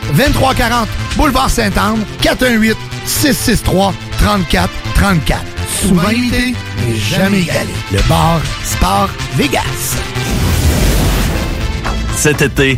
2340 Boulevard Saint-Anne, 418 663 34 34. Souvent imité, mais jamais égalé. Le bar Sport Vegas. Cet été,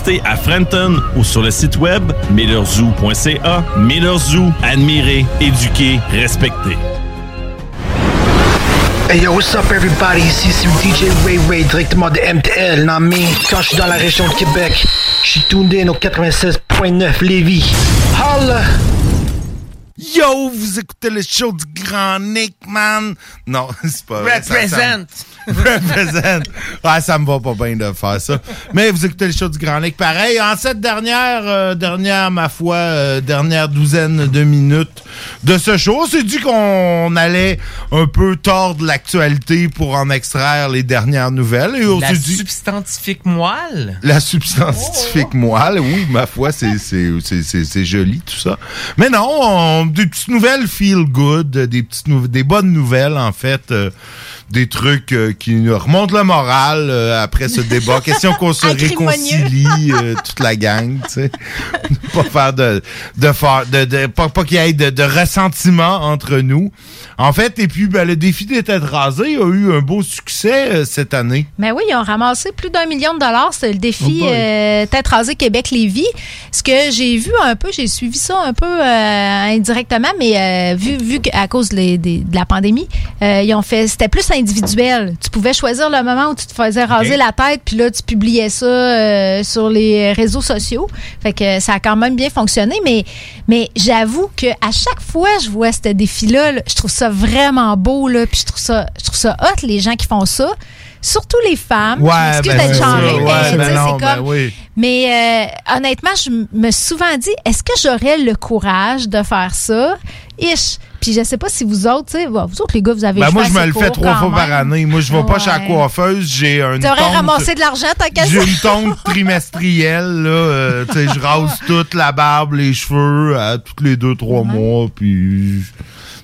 à Frenton ou sur le site web millerzoo.ca. Miller Zoo, admirer, éduquer, respecter. Hey yo, what's up everybody? Ici c'est DJ Ray Ray directement de MTL, non mais quand je suis dans la région de Québec, je suis tuned in au 96.9 Lévis. Holla! Yo, vous écoutez le show du Grand Nick, man. Non, c'est pas vrai. Ça- ça- Represent. Represent. Ouais, ça me va pas bien de faire ça. Mais vous écoutez le show du Grand Nick. Pareil, en cette dernière, euh, dernière, ma foi, euh, dernière douzaine de minutes de ce show, on s'est dit qu'on allait un peu tordre l'actualité pour en extraire les dernières nouvelles. Et on La dit... substantifique moelle? La substance scientifique moelle, oui, ma foi, c'est, c'est, c'est, c'est, c'est joli tout ça. Mais non, on- des petites nouvelles feel good, des petites des bonnes nouvelles en fait, euh, des trucs euh, qui remontent le moral euh, après ce débat. Question qu'on se réconcilie toute la gang, tu sais. pas faire de de de, de- pas, pas qu'il y ait de, de ressentiment entre nous. En fait, et puis ben, le défi des têtes rasées a eu un beau succès euh, cette année. Mais oui, ils ont ramassé plus d'un million de dollars. C'est le défi Oh euh, Tête rasée Québec-Lévis. Ce que j'ai vu un peu, j'ai suivi ça un peu euh, indirectement, mais euh, vu, vu qu'à cause de, les- des- de la pandémie, ils ont fait, c'était plus individuel. Tu pouvais choisir le moment où tu te faisais raser la tête, puis là, tu publiais ça sur les réseaux sociaux. Fait que ça a quand même bien fonctionné, mais, mais j'avoue que à chaque fois je vois ce défi-là, là, je trouve ça vraiment beau, là, puis je trouve ça, je trouve ça hot, les gens qui font ça. Surtout les femmes. Je m'excuse ben, d'être genrée, ça, mais ouais, tu ben sais, non, c'est ben comme. oui. Mais euh, honnêtement, je me suis souvent dit, est-ce que j'aurais le courage de faire ça? Ish. Puis je sais pas si vous autres, tu sais, bon, vous autres les gars, vous avez Ben, moi, je me le fais trois fois par année. Moi, je vais pas chez la Ouais. coiffeuse. J'ai un T'aurais ramassé de l'argent, qu'à J'ai ça? une tonte trimestrielle, là. euh, tu sais, je rase toute la barbe, les cheveux, à tous les deux, trois mois, puis je-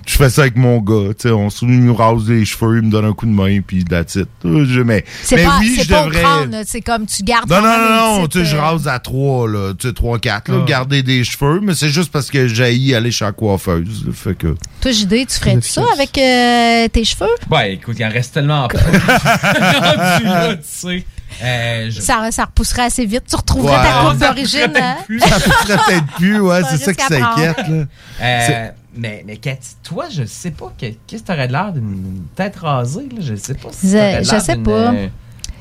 je fais ça avec mon gars. Tu sais, on se nous rase les cheveux, il me donne un coup de main, puis that's it. Euh, Je, mais, C'est mais pas, oui, c'est je pas devrais... c'est comme tu gardes. Non, non, non, non, tu sais, je euh, rase à trois, là, tu sais, trois, quatre, là, Ah. garder des cheveux, mais c'est juste parce que j'ai aller chez la coiffeuse, là, fait que... Toi, JD, tu ferais ça avec euh, tes cheveux? Ouais, écoute, il en reste tellement là, tu sais. Euh, je- Ça, ça repousserait assez vite. Tu retrouverais Ouais. ta coupe Ça d'origine. repousserait hein? Ça pousserait peut-être plus, ouais, c'est ça qui s'inquiète. Euh, mais, mais Cathy, toi, je sais pas, que- qu'est-ce que t'aurais de l'air d'une tête rasée, là? Je sais pas si Je- je sais pas.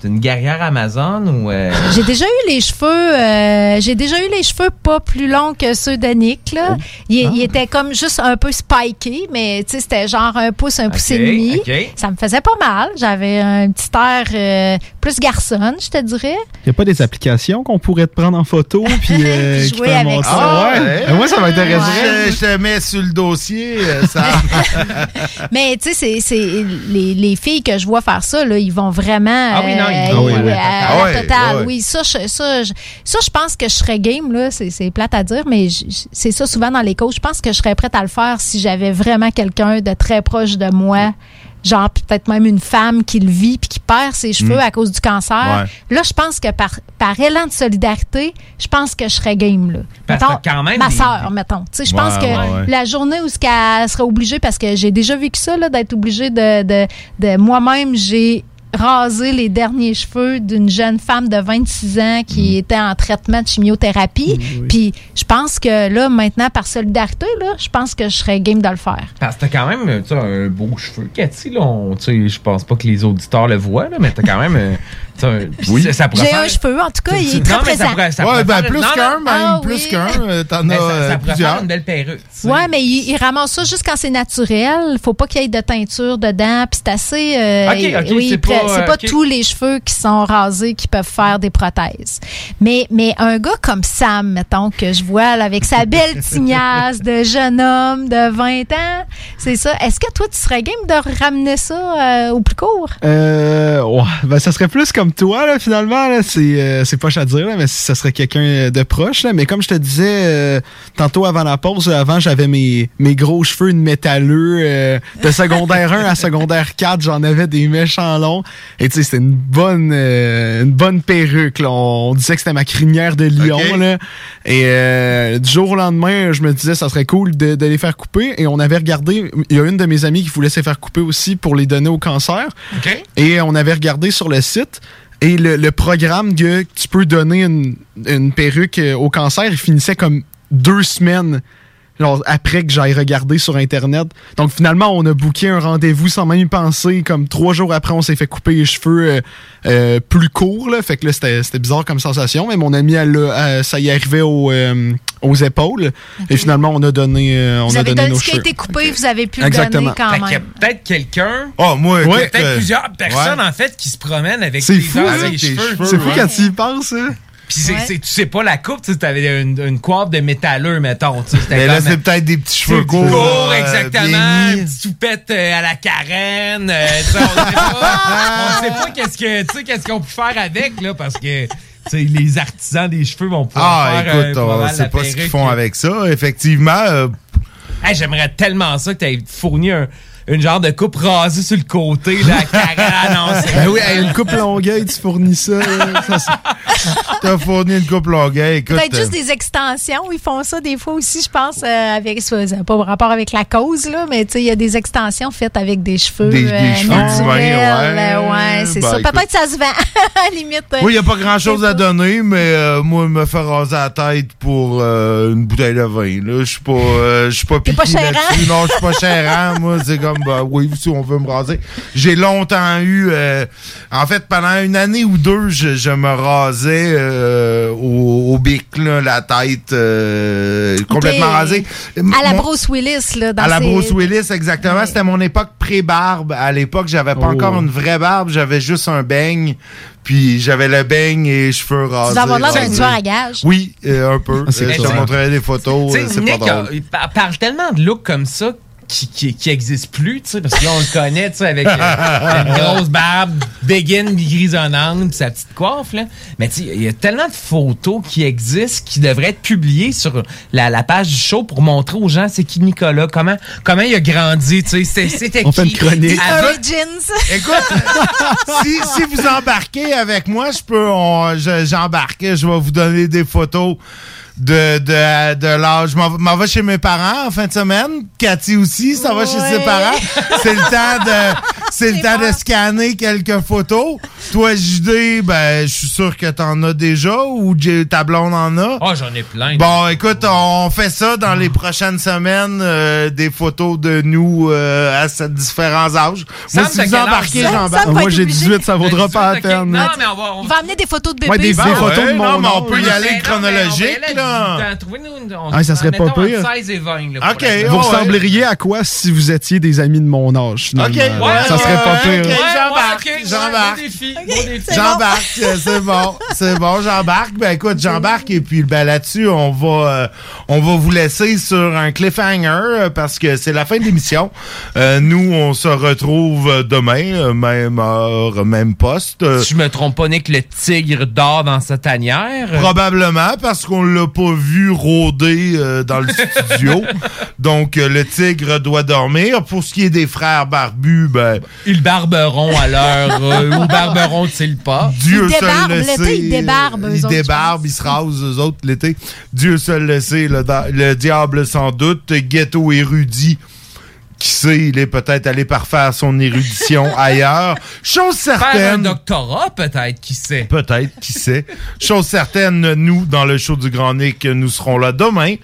Euh, D'une guerrière Amazon ou... euh, J'ai déjà eu les cheveux, euh, j'ai déjà eu les cheveux pas plus longs que ceux d'Annick là. Il, il était comme juste un peu spiké, mais tu sais c'était genre un pouce, un pouce et demi. Ça me faisait pas mal. J'avais un petit air euh, plus garçonne, je te dirais. Il n'y a pas des applications qu'on pourrait te prendre en photo puis, euh, Puis jouer avec ça. Ah ouais? Euh, Moi, ça m'intéresserait. Je, je te mets sur le dossier, ça. Mais tu sais, c'est- c'est les, les filles que je vois faire ça, là, ils vont vraiment Ah oui, non, euh, euh, à la à totale. la Ah. Oui, ça, je, ça, je, ça, je pense que je serais game, là. C'est c'est plate à dire, mais c'est ça souvent dans les coachs. Je pense que je serais prête à le faire si j'avais vraiment quelqu'un de très proche de moi. Genre, peut-être même une femme qui le vit puis qui perd ses cheveux Mm. à cause du cancer. Là, je pense que par, par élan de solidarité, je pense que je serais game, là. Parce que Mettons, quand même, ma sœur, mettons. Tu sais, je Ouais, pense que ouais, ouais. la journée où ce qu'elle serait obligée, parce que j'ai déjà vécu ça, là, d'être obligée de, de, de moi-même, j'ai rasé les derniers cheveux d'une jeune femme de 26 ans qui était en traitement de chimiothérapie. Puis je pense que là, maintenant, par solidarité, là, je pense que je serais game de le faire. Parce que t'as quand même un beau cheveu, Cathy. Là, je pense pas que les auditeurs le voient, là, mais t'as quand même. euh, puis ça- J'ai faire- un cheveu, en tout cas, il est très présent. pourrait- ça Ouais, pourrait ben, plus non, qu'un, non, même, Ah plus oui. qu'un, euh, t'en Mais as ça, ça euh, plusieurs. faire une belle perruque. Ouais, mais il, il ramasse ça juste quand c'est naturel. Faut pas qu'il y ait de teinture dedans. Puis c'est assez. euh, Ok, ok, oui, c'est pas, c'est pas ok. tous les cheveux qui sont rasés qui peuvent faire des prothèses. Mais, mais un gars comme Sam, mettons, que je vois là, avec sa belle tignasse de jeune homme de 20 ans, c'est ça. Est-ce que toi, tu serais game de ramener ça euh, au plus court? Euh, ouais, ben ça serait plus comme toi là finalement là, c'est euh, c'est poche à dire là, mais ça serait quelqu'un de proche là, mais comme je te disais euh, tantôt avant la pause, avant j'avais mes mes gros cheveux de métalleux euh, de secondaire 1 à secondaire 4, j'en avais des méchants longs et tu sais c'était une bonne une bonne perruque là. on, disait que c'était ma crinière de lion là et du jour au lendemain, je me disais ça serait cool de, de les faire couper et on avait regardé il y a une de mes amies qui voulait se faire couper aussi pour les donner au cancer. Et on avait regardé sur le site. Et le, le programme que tu peux donner une, une perruque euh, au cancer, il finissait comme deux semaines genre, après que j'aille regarder sur Internet. Donc finalement, on a booké un rendez-vous sans même y penser. Comme trois jours après, on s'est fait couper les cheveux euh, euh, plus courts. Là. Fait que là, c'était c'était bizarre comme sensation. Mais mon ami, elle, a- elle- ça y arrivait au, euh, aux épaules. Et finalement, on a donné, euh, on vous a avez donné donné nos ce qui a été coupé, vous avez pu Exactement. le donner Fait quand qu'il y a même. peut-être quelqu'un. Oh, moi, Il y a écoute, peut-être euh, plusieurs personnes, ouais. en fait, qui se promènent avec des fou, heures hein? des Tes cheveux. C'est fou ouais. quand tu y penses, hein? Puis c'est- Ouais. c'est- tu sais pas la coupe, tu sais, t'avais une, une coiffe de métalleux, mettons. tu sais, c'était Mais là, c'est peut-être des petits cheveux C'est courts. court, euh, exactement. Une petite toupette euh, à la carène. euh, tu sais, on sait pas, on sait pas qu'est-ce que, tu sais, qu'est-ce qu'on peut faire avec, là, parce que, tu sais, les artisans des cheveux vont pouvoir Ah, faire euh, écoute, sait la pas ce qu'ils font avec ça. Effectivement, euh, Hey, J'aimerais tellement ça que tu aies fourni un. Une genre de coupe rasée sur le côté, non, c'est- Ben oui, une coupe longueuil, tu fournis ça. Ça, T'as fourni une coupe longueuil. Écoute, Peut-être juste euh, des extensions. Ils font ça des fois aussi, je pense, euh, avec. Pas rapport avec la cause, là, mais tu sais, il y a des extensions faites avec des cheveux. Des- des euh, cheveux naturels, ouais. ouais, c'est Ben, ça. Peut-être que ça se vend, à la limite. euh, Oui, il n'y a pas grand-chose à donner, mais euh, moi, me faire raser la tête pour euh, une bouteille de vin, là, je suis pas, euh, je suis pas piqué chérant? là-dessus. Non, je suis pas chérant. moi, c'est comme, bah, oui, si on veut me raser. J'ai longtemps eu, euh, en fait, pendant une année ou deux, je, je me rasais euh, au, au bic, là, la tête euh, complètement rasée. À la Mon- Bruce Willis, là, dans à la Bruce Willis, exactement. C'était mon époque pré-barbe. À l'époque, j'avais pas Oh. encore une vraie barbe, j'avais juste un beigne. Puis j'avais le beigne et cheveux rasés. Tu vas avoir l'air d'un tueur à gages. Oui, euh, un peu. Ah, Euh, je te montrerai des photos. Euh, C'est pas Nick drôle. a- il par- parle tellement de looks comme ça qui, qui, qui existe plus, tu sais, parce que là, on le connaît, tu sais, avec euh, une grosse barbe, béguine grisonnante, puis sa petite coiffe, là. Mais tu sais, il y a tellement de photos qui existent qui devraient être publiées sur la, la page du show pour montrer aux gens c'est qui Nicolas, comment, comment il a grandi, tu sais, c'était- c'était qui. On fait une chronique. Écoute, si, si vous embarquez avec moi, je peux, on- je- j'embarque. Je vais vous donner des photos de, de, de l'âge. Je m'en vais chez mes parents en fin de semaine. Cathy aussi, ça va chez ses Ouais. parents. C'est le temps de, c'est le temps de scanner quelques photos. Toi, JD, ben, je suis sûr que t'en as déjà ou ta blonde en a. Oh, j'en ai plein. Bon, écoute, on fait ça dans les prochaines semaines, euh, des photos de nous euh, à ces différents âges. Sam, Moi, si vous embarquez, j'embarque. Moi, j'ai obligé. 18, ça vaudra pas la peine. Non, mais on va, on On va amener des photos de Ouais, bébés. des- ça. des photos de Ouais, mon non, mais on peut y aller chronologique, aller là. trouvez-nous on- Ah, ça serait pas pire. entre 16 et 20. Là, pour Ok, la- Vous ouais. ressembleriez à quoi si vous étiez des amis de mon âge, finalement? Ok, ouais, ça serait pas pire. ok. Ouais, J'embarque, j'embarque. J'embarque, euh, c'est bon, c'est bon, j'embarque. Ben écoute, j'embarque et puis ben là-dessus, on va, euh, on va vous laisser sur un cliffhanger euh, parce que c'est la fin de l'émission. Euh, nous, on se retrouve demain, même heure, même poste. Si je me trompe pas, Nick, le tigre dort dans sa tanière. Probablement parce qu'on l'a pas vu rôder euh, dans le studio. Donc euh, le tigre doit dormir. Pour ce qui est des frères barbus, ben Ils barberont à l'heure euh, où barberont-ils pas? Dieu Ils seul le l'été, sait. ils débarbent, eux Ils débarbent, ils se rasent eux autres l'été. Dieu seul le sait. Le, le diable sans doute. Ghetto érudit. Qui sait, il est peut-être allé parfaire son érudition ailleurs. Chose Faire un certaine. doctorat, peut-être, qui sait. Peut-être, qui sait. Chose certaine, nous, dans le show du Grand Nick, nous serons là demain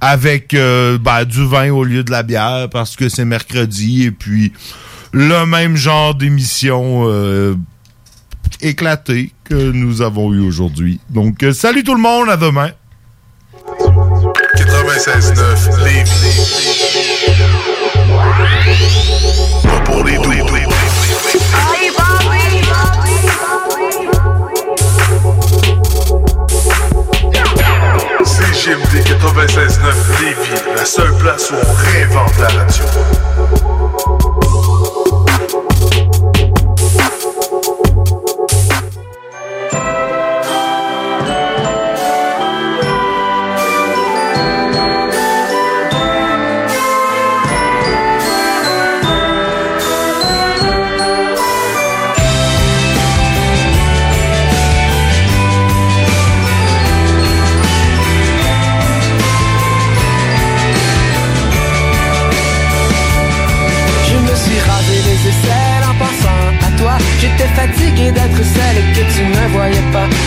avec euh, ben, du vin au lieu de la bière parce que c'est mercredi et puis le même genre d'émission euh, éclatée que nous avons eu aujourd'hui. Donc, euh, salut tout le monde, à demain. 96.9 Lévis. Pas pour les doux. CGMD 96.9 Lévis, la seule place où on réinvente la radio.